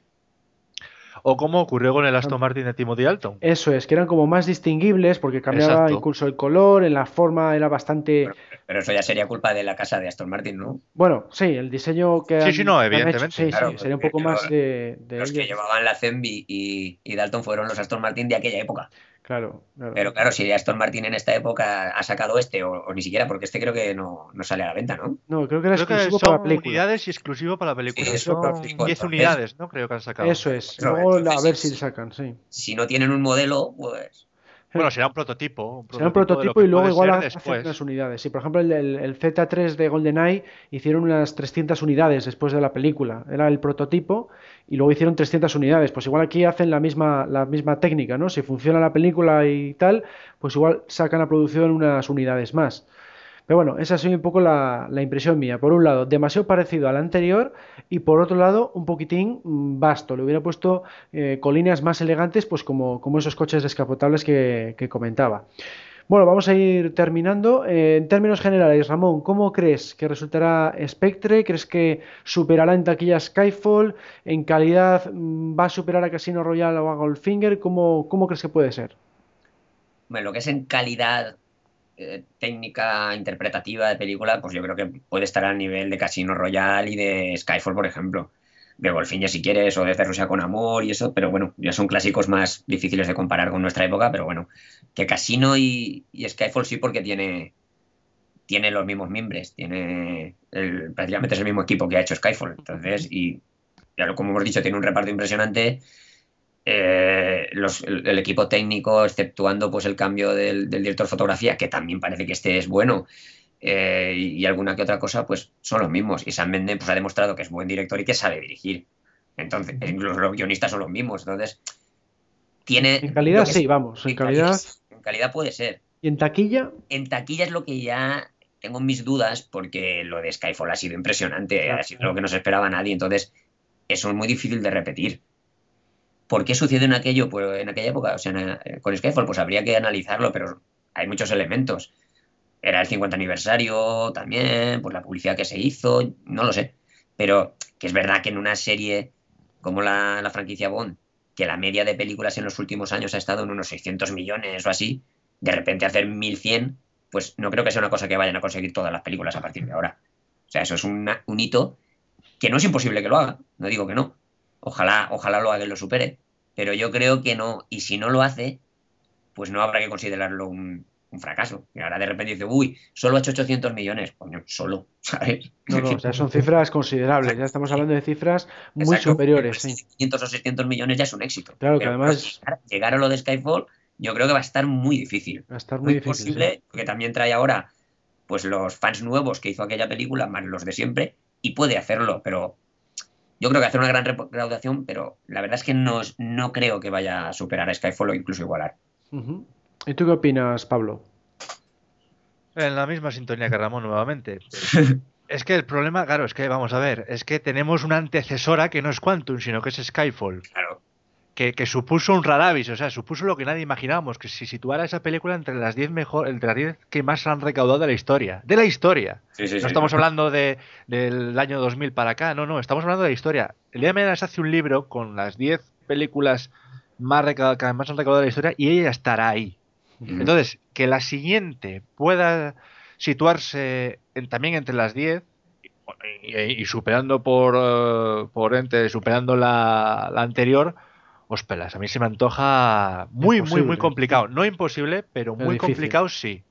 o como ocurrió con el Aston Martin de Timothy Dalton. Eso es, que eran como más distinguibles porque cambiaba Exacto. incluso el color, en la forma era bastante... Pero eso ya sería culpa de la casa de Aston Martin, ¿no? Bueno, sí, el diseño que Sí, han- sí, no, hecho, evidentemente. sí, sí, sería un poco más de, de Los que llevaban la Zenby y, y Dalton fueron los Aston Martin de aquella época. Claro, claro. Pero claro, si Aston Martin en esta época ha sacado este, o, o ni siquiera, porque este creo que no, no sale a la venta, ¿no? No, creo que era Creo que exclusivo para son película. unidades y exclusivo para la película. Sí, eso son para la película. 10 Entonces- unidades, ¿no? Creo que han sacado. Eso es. No, Luego entonces a ver si sacan, sí. Si no tienen un modelo, pues... Bueno, será un prototipo. Un Será un prototipo y luego igual hacen unas unidades. Sí, por ejemplo, el, el- el Z3 de GoldenEye hicieron unas 300 unidades después de la película. Era el prototipo y luego hicieron 300 unidades. Pues igual aquí hacen la misma, la misma técnica, ¿no? Si funciona la película y tal, pues igual sacan a producción unas unidades más. Pero bueno, esa sido un poco la, la impresión mía. Por un lado, demasiado parecido al anterior y por otro lado, un poquitín mm, vasto. Le hubiera puesto eh, colinas más elegantes, pues como, como esos coches descapotables que, que comentaba. Bueno, vamos a ir terminando. Eh, en términos generales, Ramón, ¿cómo crees que resultará Spectre? ¿Crees que superará en taquilla Skyfall? ¿En calidad mm, va a superar a Casino Royale o a Goldfinger? ¿Cómo, cómo crees que puede ser? Bueno, lo que es en calidad eh, técnica interpretativa de película, pues yo creo que puede estar al nivel de Casino Royale y de Skyfall, por ejemplo. De Goldfinger si quieres, o desde Rusia con Amor y eso, pero bueno, ya son clásicos más difíciles de comparar con nuestra época, pero bueno, que Casino y, Skyfall sí porque tiene, tiene los mismos miembros, tiene el- prácticamente es el mismo equipo que ha hecho Skyfall, entonces, y ya lo- como hemos dicho, tiene un reparto impresionante, eh, los- el, el equipo técnico, exceptuando pues el cambio del, del director de fotografía, que también parece que este es bueno, eh, y alguna que otra cosa, pues son los mismos. Y Sam Mendes pues, ha demostrado que es buen director y que sabe dirigir. Entonces, incluso los guionistas son los mismos. Entonces, tiene. En calidad sí, vamos. En calidad. En calidad puede ser. ¿Y en taquilla? En taquilla es lo que ya tengo mis dudas porque lo de Skyfall ha sido impresionante, Claro. ha sido lo que no se esperaba nadie, entonces eso es muy difícil de repetir. ¿Por qué sucedió en aquello, pues en aquella época? O sea, eh, con Skyfall, pues habría que analizarlo, pero hay muchos elementos. Era el 50 aniversario también, pues la publicidad que se hizo, no lo sé. Pero que es verdad que en una serie como la, la franquicia Bond, que la media de películas en los últimos años ha estado en unos 600 millones o así, de repente hacer 1100, pues no creo que sea una cosa que vayan a conseguir todas las películas a partir de ahora. O sea, eso es un hito que no es imposible que lo haga, no digo que no. Ojalá, ojalá lo haga y lo supere, pero yo creo que no. Y si no lo hace, pues no habrá que considerarlo un, un fracaso. Y ahora de repente dice, uy, solo ha hecho 800 millones. Coño, solo, ¿sabes? No, no, o sea, son cifras considerables. Ya estamos hablando de cifras muy Exacto. superiores. Sí. 500 o 600 millones ya es un éxito. Claro, que Pero además- llegar, llegar a lo de Skyfall, yo creo que va a estar muy difícil. Va a estar muy Muy difícil. posible, sí. porque también trae ahora pues los fans nuevos que hizo aquella película, más los de siempre, y puede hacerlo, pero yo creo que hacer una gran recaudación, pero la verdad es que no, no creo que vaya a superar a Skyfall o incluso igualar. ¿Y tú qué opinas, Pablo? En la misma sintonía que Ramón nuevamente. Es que el problema, claro, es que vamos a ver, es que tenemos una antecesora que no es Quantum, sino que es Skyfall, Claro. Que, que supuso un raravis, o sea, supuso lo que nadie imaginábamos, que si situara esa película entre las 10 mejor, entre las 10 que más han recaudado de la historia, de la historia. Sí, sí, No sí. estamos hablando de, del año 2000 para acá, no, no, estamos hablando de la historia. El día de mañana se hace un libro con las 10 películas más, recau- que más han recaudado de la historia y ella estará ahí. Entonces, que la siguiente pueda situarse en- también entre las 10 y, superando por, eh, por ente, superando la, la anterior, os pelas. A mí se me antoja muy, muy, Imposible. muy complicado. No imposible, pero muy complicado sí.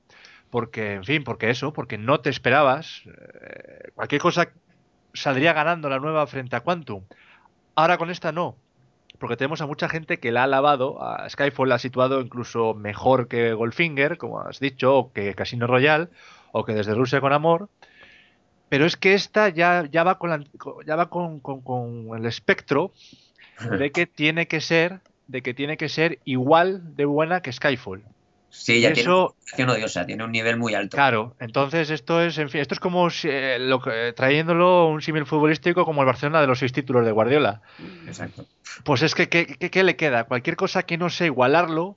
Porque, en fin, porque eso, porque no te esperabas. eh, cualquier cosa saldría ganando la nueva frente a Quantum. Ahora con esta no. Porque tenemos a mucha gente que la ha alabado. A Skyfall la ha situado incluso mejor que Goldfinger, como has dicho, o que Casino Royale, o que desde Rusia con Amor. Pero es que esta ya, ya va con la- ya va con, con- con el espectro de que tiene que ser de que tiene que ser igual de buena que Skyfall. Sí, ya tiene Eso- una reputación odiosa, tiene un nivel muy alto. Claro, entonces esto es, en fin, esto es como si, eh, lo que- trayéndolo un símil futbolístico como el Barcelona de los seis títulos de Guardiola. Exacto. Pues es que, ¿qué, qué- qué le queda? Cualquier cosa que no sea igualarlo,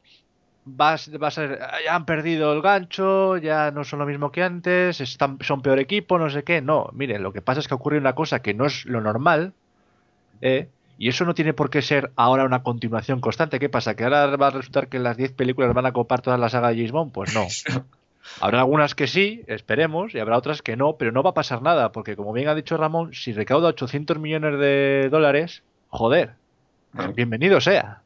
va, a s- va a ser, "Ah, ya han perdido el gancho, ya no son lo mismo que antes, están, son peor equipo, no sé qué. No, mire, lo que pasa es que ocurre una cosa que no es lo normal, ¿eh? Y eso no tiene por qué ser ahora una continuación constante. ¿Qué pasa? ¿Que ahora va a resultar que las 10 películas van a copar toda la saga de James Bond? Pues no. Habrá algunas que sí, esperemos, y habrá otras que no, pero no va a pasar nada, porque como bien ha dicho Ramón, si recauda 800 millones de dólares, joder, bienvenido sea.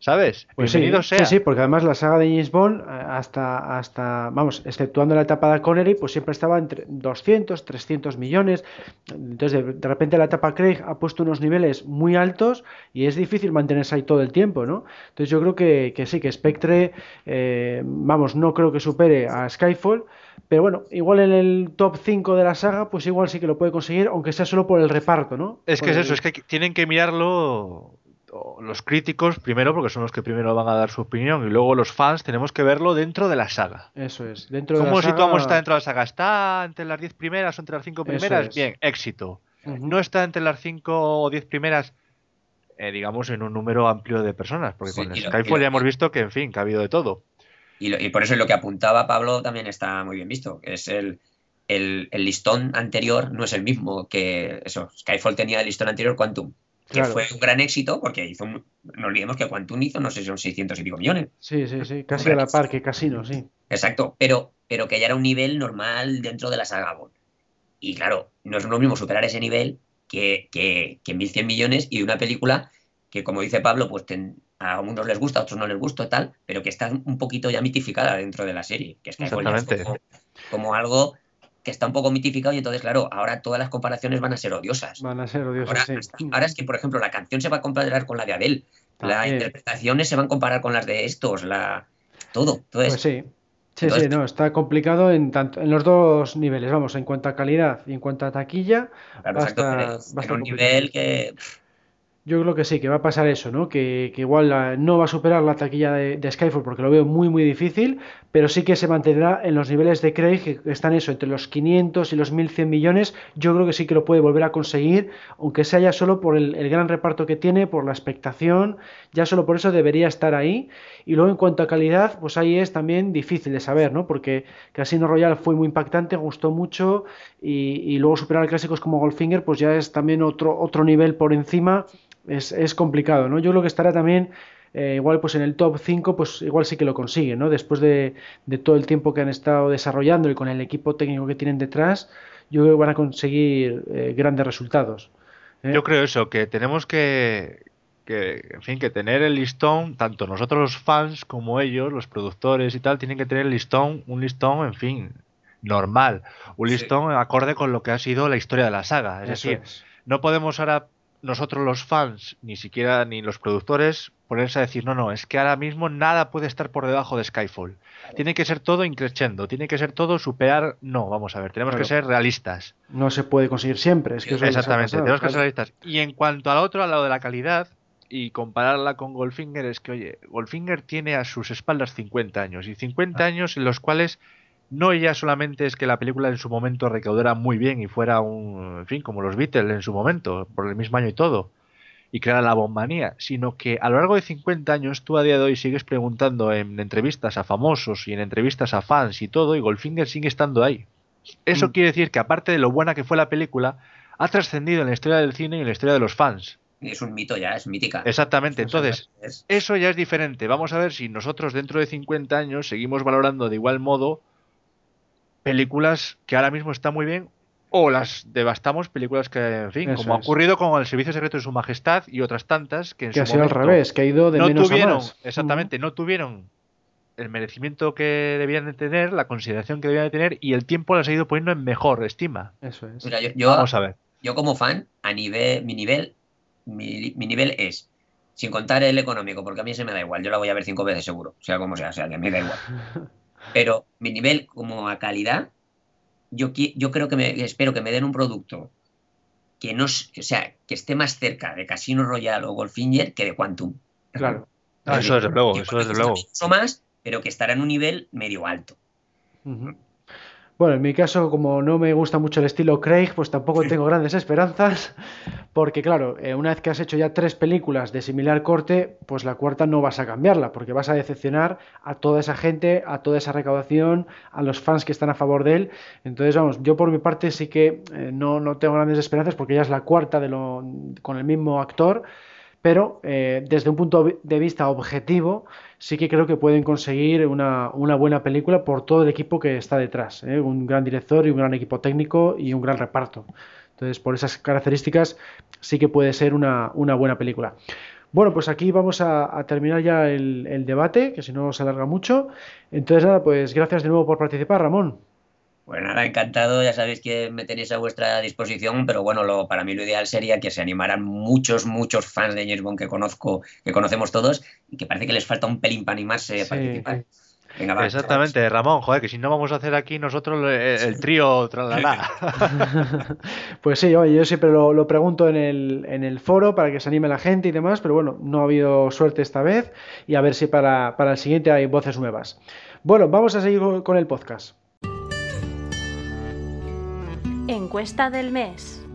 ¿Sabes? Pues sí, bienvenido sí, sea. sí, porque además la saga de James Bond, eh, hasta, hasta, vamos, exceptuando la etapa de Connery, pues siempre estaba entre 200, 300 millones. Entonces, de, de repente la etapa Craig ha puesto unos niveles muy altos y es difícil mantenerse ahí todo el tiempo, ¿no? Entonces, yo creo que, que sí, que Spectre, eh, vamos, no creo que supere a Skyfall, pero bueno, igual en el top 5 de la saga, pues igual sí que lo puede conseguir, aunque sea solo por el reparto, ¿no? Es que Por es el- eso, es que tienen que mirarlo o los críticos primero, porque son los que primero van a dar su opinión, y luego los fans tenemos que verlo dentro de la saga. Eso es, dentro de la ¿Cómo saga... situamos esta dentro de la saga? ¿Está entre las 10 primeras o entre las 5 Eso primeras? es. Bien, éxito. No está entre las 5 o 10 primeras, eh, digamos, en un número amplio de personas, porque Sí, con lo- Skyfall lo- ya hemos visto que, en fin, que ha habido de todo. Y, lo- y por eso lo que apuntaba Pablo también está muy bien visto, que es el, el, el listón anterior no es el mismo que eso. Skyfall tenía el listón anterior Quantum, que Claro. fue un gran éxito porque hizo un- no olvidemos que Quantum hizo, no sé si son 600 y pico millones. Sí, sí, sí, casi a la par que Casino, sí. Exacto, pero, pero que ya era un nivel normal dentro de la saga Bond. Y claro, no es lo mismo superar ese nivel que, que, que 1.100 millones y una película que, como dice Pablo, pues ten- a algunos les gusta, a otros no les gusta, tal, pero que está un poquito ya mitificada dentro de la serie. Que es que Exactamente. como, como algo que está un poco mitificado y entonces, claro, ahora todas las comparaciones van a ser odiosas. Van a ser odiosos, Ahora, sí. hasta- ahora es que, por ejemplo, la canción se va a comparar con la de Adele, las interpretaciones se van a comparar con las de estos, la todo. Entonces, Pues sí. Sí, Entonces- sí, no, está complicado en tanto en los dos niveles, vamos, en cuanto a calidad y en cuanto a taquilla, claro, exacto, en un complicado. nivel que Yo creo que sí, que va a pasar eso, ¿no? Que, que igual la- no va a superar la taquilla de, de Skyfall porque lo veo muy, muy difícil, pero sí que se mantendrá en los niveles de Craig, que están eso, entre los 500 y los 1100 millones. Yo creo que sí que lo puede volver a conseguir, aunque sea ya solo por el, el gran reparto que tiene, por la expectación, ya solo por eso debería estar ahí. Y luego en cuanto a calidad, pues ahí es también difícil de saber, ¿no? Porque Casino Royale fue muy impactante, gustó mucho, y, y luego superar clásicos como Goldfinger, pues ya es también otro, otro nivel por encima es, es complicado, ¿no? Yo creo que estará también eh, igual pues en el top 5, pues igual sí que lo consiguen, ¿no? Después de, de todo el tiempo que han estado desarrollando y con el equipo técnico que tienen detrás, yo creo que van a conseguir eh, grandes resultados. ¿eh? Yo creo eso, que tenemos que, que, en fin, que tener el listón, tanto nosotros los fans como ellos, los productores y tal, tienen que tener el listón, un listón, en fin, normal, un Sí. listón acorde con lo que ha sido la historia de la saga. Es Eso decir, es. no podemos ahora nosotros los fans, ni siquiera ni los productores, ponerse a decir, no, no, es que ahora mismo nada puede estar por debajo de Skyfall. Tiene que ser todo increciendo, tiene que ser todo superar. No, vamos a ver, tenemos que ser realistas. No se puede conseguir siempre, es que eso Exactamente, pasado, tenemos que ser realistas. Y en cuanto al otro, al lado de la calidad, y compararla con Goldfinger, es que, oye, Goldfinger tiene a sus espaldas 50 años, y 50 años en los cuales no ya solamente es que la película en su momento recaudara muy bien y fuera un, en fin, como los Beatles en su momento, por el mismo año y todo, y creara la bombanía, sino que a lo largo de 50 años tú a día de hoy sigues preguntando en entrevistas a famosos y en entrevistas a fans y todo, y Goldfinger sigue estando ahí. Eso Mm. quiere decir que aparte de lo buena que fue la película, ha trascendido en la historia del cine y en la historia de los fans. es un mito ya, es mítica. Exactamente, entonces Es- eso ya es diferente. Vamos a ver si nosotros dentro de 50 años seguimos valorando de igual modo películas que ahora mismo están muy bien o las devastamos, películas que, en fin, Eso como ha ocurrido con El Servicio Secreto de Su Majestad y otras tantas que en Que su ha sido al revés, que ha ido de no menos tuvieron, a más. exactamente, no tuvieron el merecimiento que debían de tener, la consideración que debían de tener y el tiempo las ha ido poniendo en mejor estima. Eso es. Mira, yo, yo, Vamos a ver. yo como fan, a nivel, mi nivel, mi, mi nivel es, sin contar el económico, porque a mí se me da igual, yo la voy a ver cinco veces seguro, sea como sea, o sea, que me da igual. Pero mi nivel como a calidad, yo, yo creo que me, espero que me den un producto que no, o sea, que esté más cerca de Casino Royale o Goldfinger que de Quantum. Claro. Ah, eso desde luego, eso desde luego. más, pero que estará en un nivel medio alto. Ujú. Bueno, en mi caso, como no me gusta mucho el estilo Craig, pues tampoco tengo grandes esperanzas, porque claro, eh, una vez que has hecho ya tres películas de similar corte, pues la cuarta no vas a cambiarla, porque vas a decepcionar a toda esa gente, a toda esa recaudación, a los fans que están a favor de él. Entonces, vamos, yo por mi parte sí que eh, no, no tengo grandes esperanzas, porque ya es la cuarta de lo, con el mismo actor, pero eh, desde un punto de vista objetivo, sí que creo que pueden conseguir una, buena película por todo el equipo que está detrás. ¿eh? Un gran director y un gran equipo técnico y un gran reparto. Entonces, por esas características, sí que puede ser una, buena película. Bueno, pues aquí vamos a, terminar ya el debate, que si no se alarga mucho. Entonces, nada, pues gracias de nuevo por participar, Ramón. Pues nada, encantado, ya sabéis que me tenéis a vuestra disposición, pero bueno, lo, para mí lo ideal sería que se animaran muchos, muchos fans de James Bond que conozco, que conocemos todos, y que parece que les falta un pelín para animarse a Sí, participar. Venga, va, Exactamente, Ramón, joder, que si no vamos a hacer aquí nosotros el, el trío tralala. Pues sí, oye, yo siempre lo, lo pregunto en el, en el foro para que se anime la gente y demás, pero bueno, no ha habido suerte esta vez y a ver si para, para el siguiente hay voces nuevas. Bueno, vamos a seguir con el podcast. Encuesta del mes.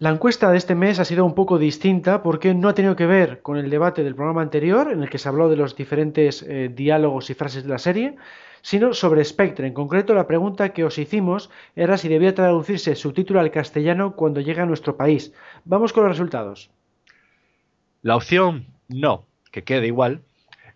La encuesta de este mes ha sido un poco distinta porque no ha tenido que ver con el debate del programa anterior, en el que se habló de los diferentes eh, diálogos y frases de la serie, sino sobre Spectre. En concreto, la pregunta que os hicimos era si debía traducirse su título al castellano cuando llegue a nuestro país. Vamos con los resultados. La opción no, que quede igual,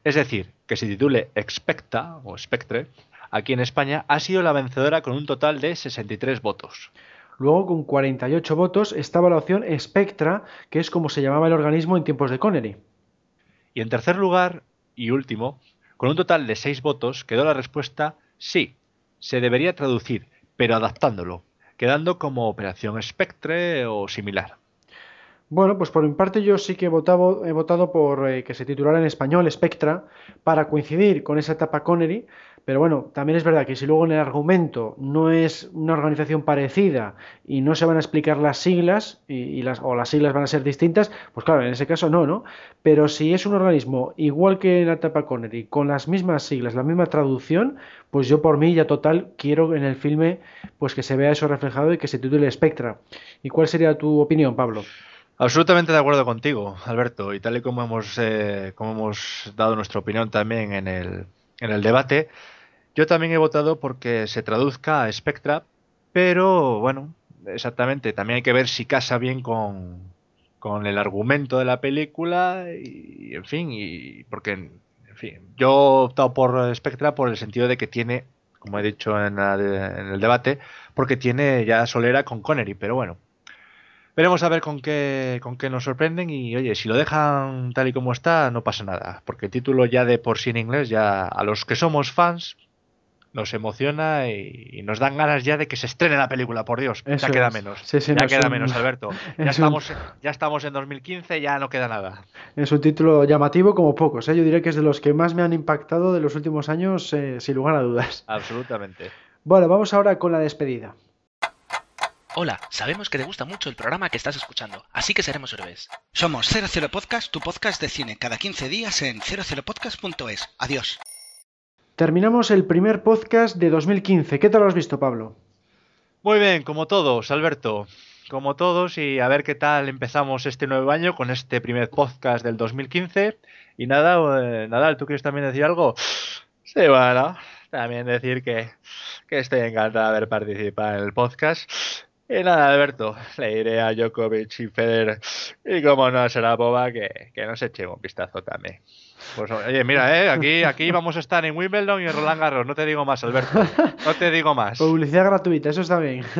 es decir, que se titule Expecta o Spectre, aquí en España, ha sido la vencedora con un total de 63 votos. Luego, con 48 votos, estaba la opción Spectra, que es como se llamaba el organismo en tiempos de Connery. Y en tercer lugar, y último, con un total de 6 votos, quedó la respuesta sí, se debería traducir, pero adaptándolo, quedando como Operación Spectre o similar. Bueno, pues por mi parte yo sí que he votado, he votado por eh, que se titulara en español Spectra para coincidir con esa etapa Connery, pero bueno, también es verdad que si luego en el argumento no es una organización parecida y no se van a explicar las siglas y, las, o las siglas van a ser distintas, pues claro, en ese caso no, ¿no? Pero si es un organismo igual que en la etapa Connery, con las mismas siglas, la misma traducción, pues yo por mí ya total quiero en el filme pues que se vea eso reflejado y que se titule Spectra. ¿Y cuál sería tu opinión, Pablo? Absolutamente de acuerdo contigo, Alberto, y tal y como hemos, eh, como hemos dado nuestra opinión también en el, en el debate, yo también he votado porque se traduzca a Spectra, pero bueno, exactamente, también hay que ver si casa bien con, con el argumento de la película y, en fin, y porque, en fin, yo he optado por Spectra por el sentido de que tiene, como he dicho en, en el debate, porque tiene ya solera con Connery, pero bueno, Veremos a ver con qué, con qué nos sorprenden y oye, si lo dejan tal y como está, no pasa nada, porque el título ya de por sí en inglés, ya a los que somos fans, nos emociona y, nos dan ganas ya de que se estrene la película, por Dios. ya queda menos. ya queda menos, Alberto. Ya estamos, ya estamos en 2015, ya no queda nada. Es un título llamativo como pocos. ¿eh? Yo diría que es de los que más me han impactado de los últimos años, eh, sin lugar a dudas. Absolutamente. Bueno, vamos ahora con la despedida. Hola, sabemos que te gusta mucho el programa que estás escuchando, así que seremos héroes. Somos 00 Podcast, tu podcast de cine, cada 15 días en 00podcast.es. Adiós. Terminamos el primer podcast de 2015. ¿Qué tal lo has visto, Pablo? Muy bien, como todos, Alberto. Como todos, y a ver qué tal empezamos este nuevo año con este primer podcast del 2015. Y nada, eh, Nadal, ¿tú quieres también decir algo? Sí, bueno, también decir que, que estoy encantado de haber participado en el podcast y nada, Alberto, le diré a Djokovic y Federer, y como no será boba, que, que nos eche un vistazo también. Pues, oye, mira, eh, aquí, aquí vamos a estar en Wimbledon y en Roland Garros. No te digo más, Alberto. No te digo más. Publicidad gratuita, eso está bien.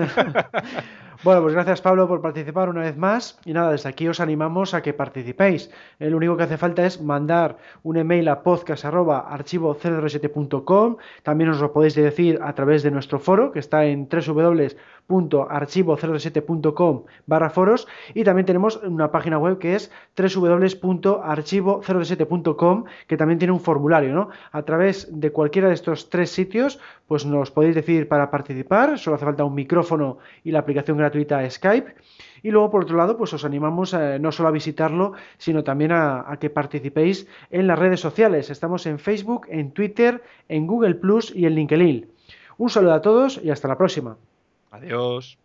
Bueno, pues gracias Pablo por participar una vez más y nada, desde aquí os animamos a que participéis. El único que hace falta es mandar un email a podcast.archivo007.com, también os lo podéis decir a través de nuestro foro que está en www.archivo007.com barra foros y también tenemos una página web que es www.archivo007.com que también tiene un formulario, ¿no? A través de cualquiera de estos tres sitios pues nos podéis decir para participar, solo hace falta un micrófono y la aplicación gratuita gratuita a Skype. Y luego, por otro lado, pues os animamos eh, no solo a visitarlo, sino también a, a, que participéis en las redes sociales. Estamos en Facebook, en Twitter, en Google Plus y en LinkedIn. Un saludo a todos y hasta la próxima. Adiós.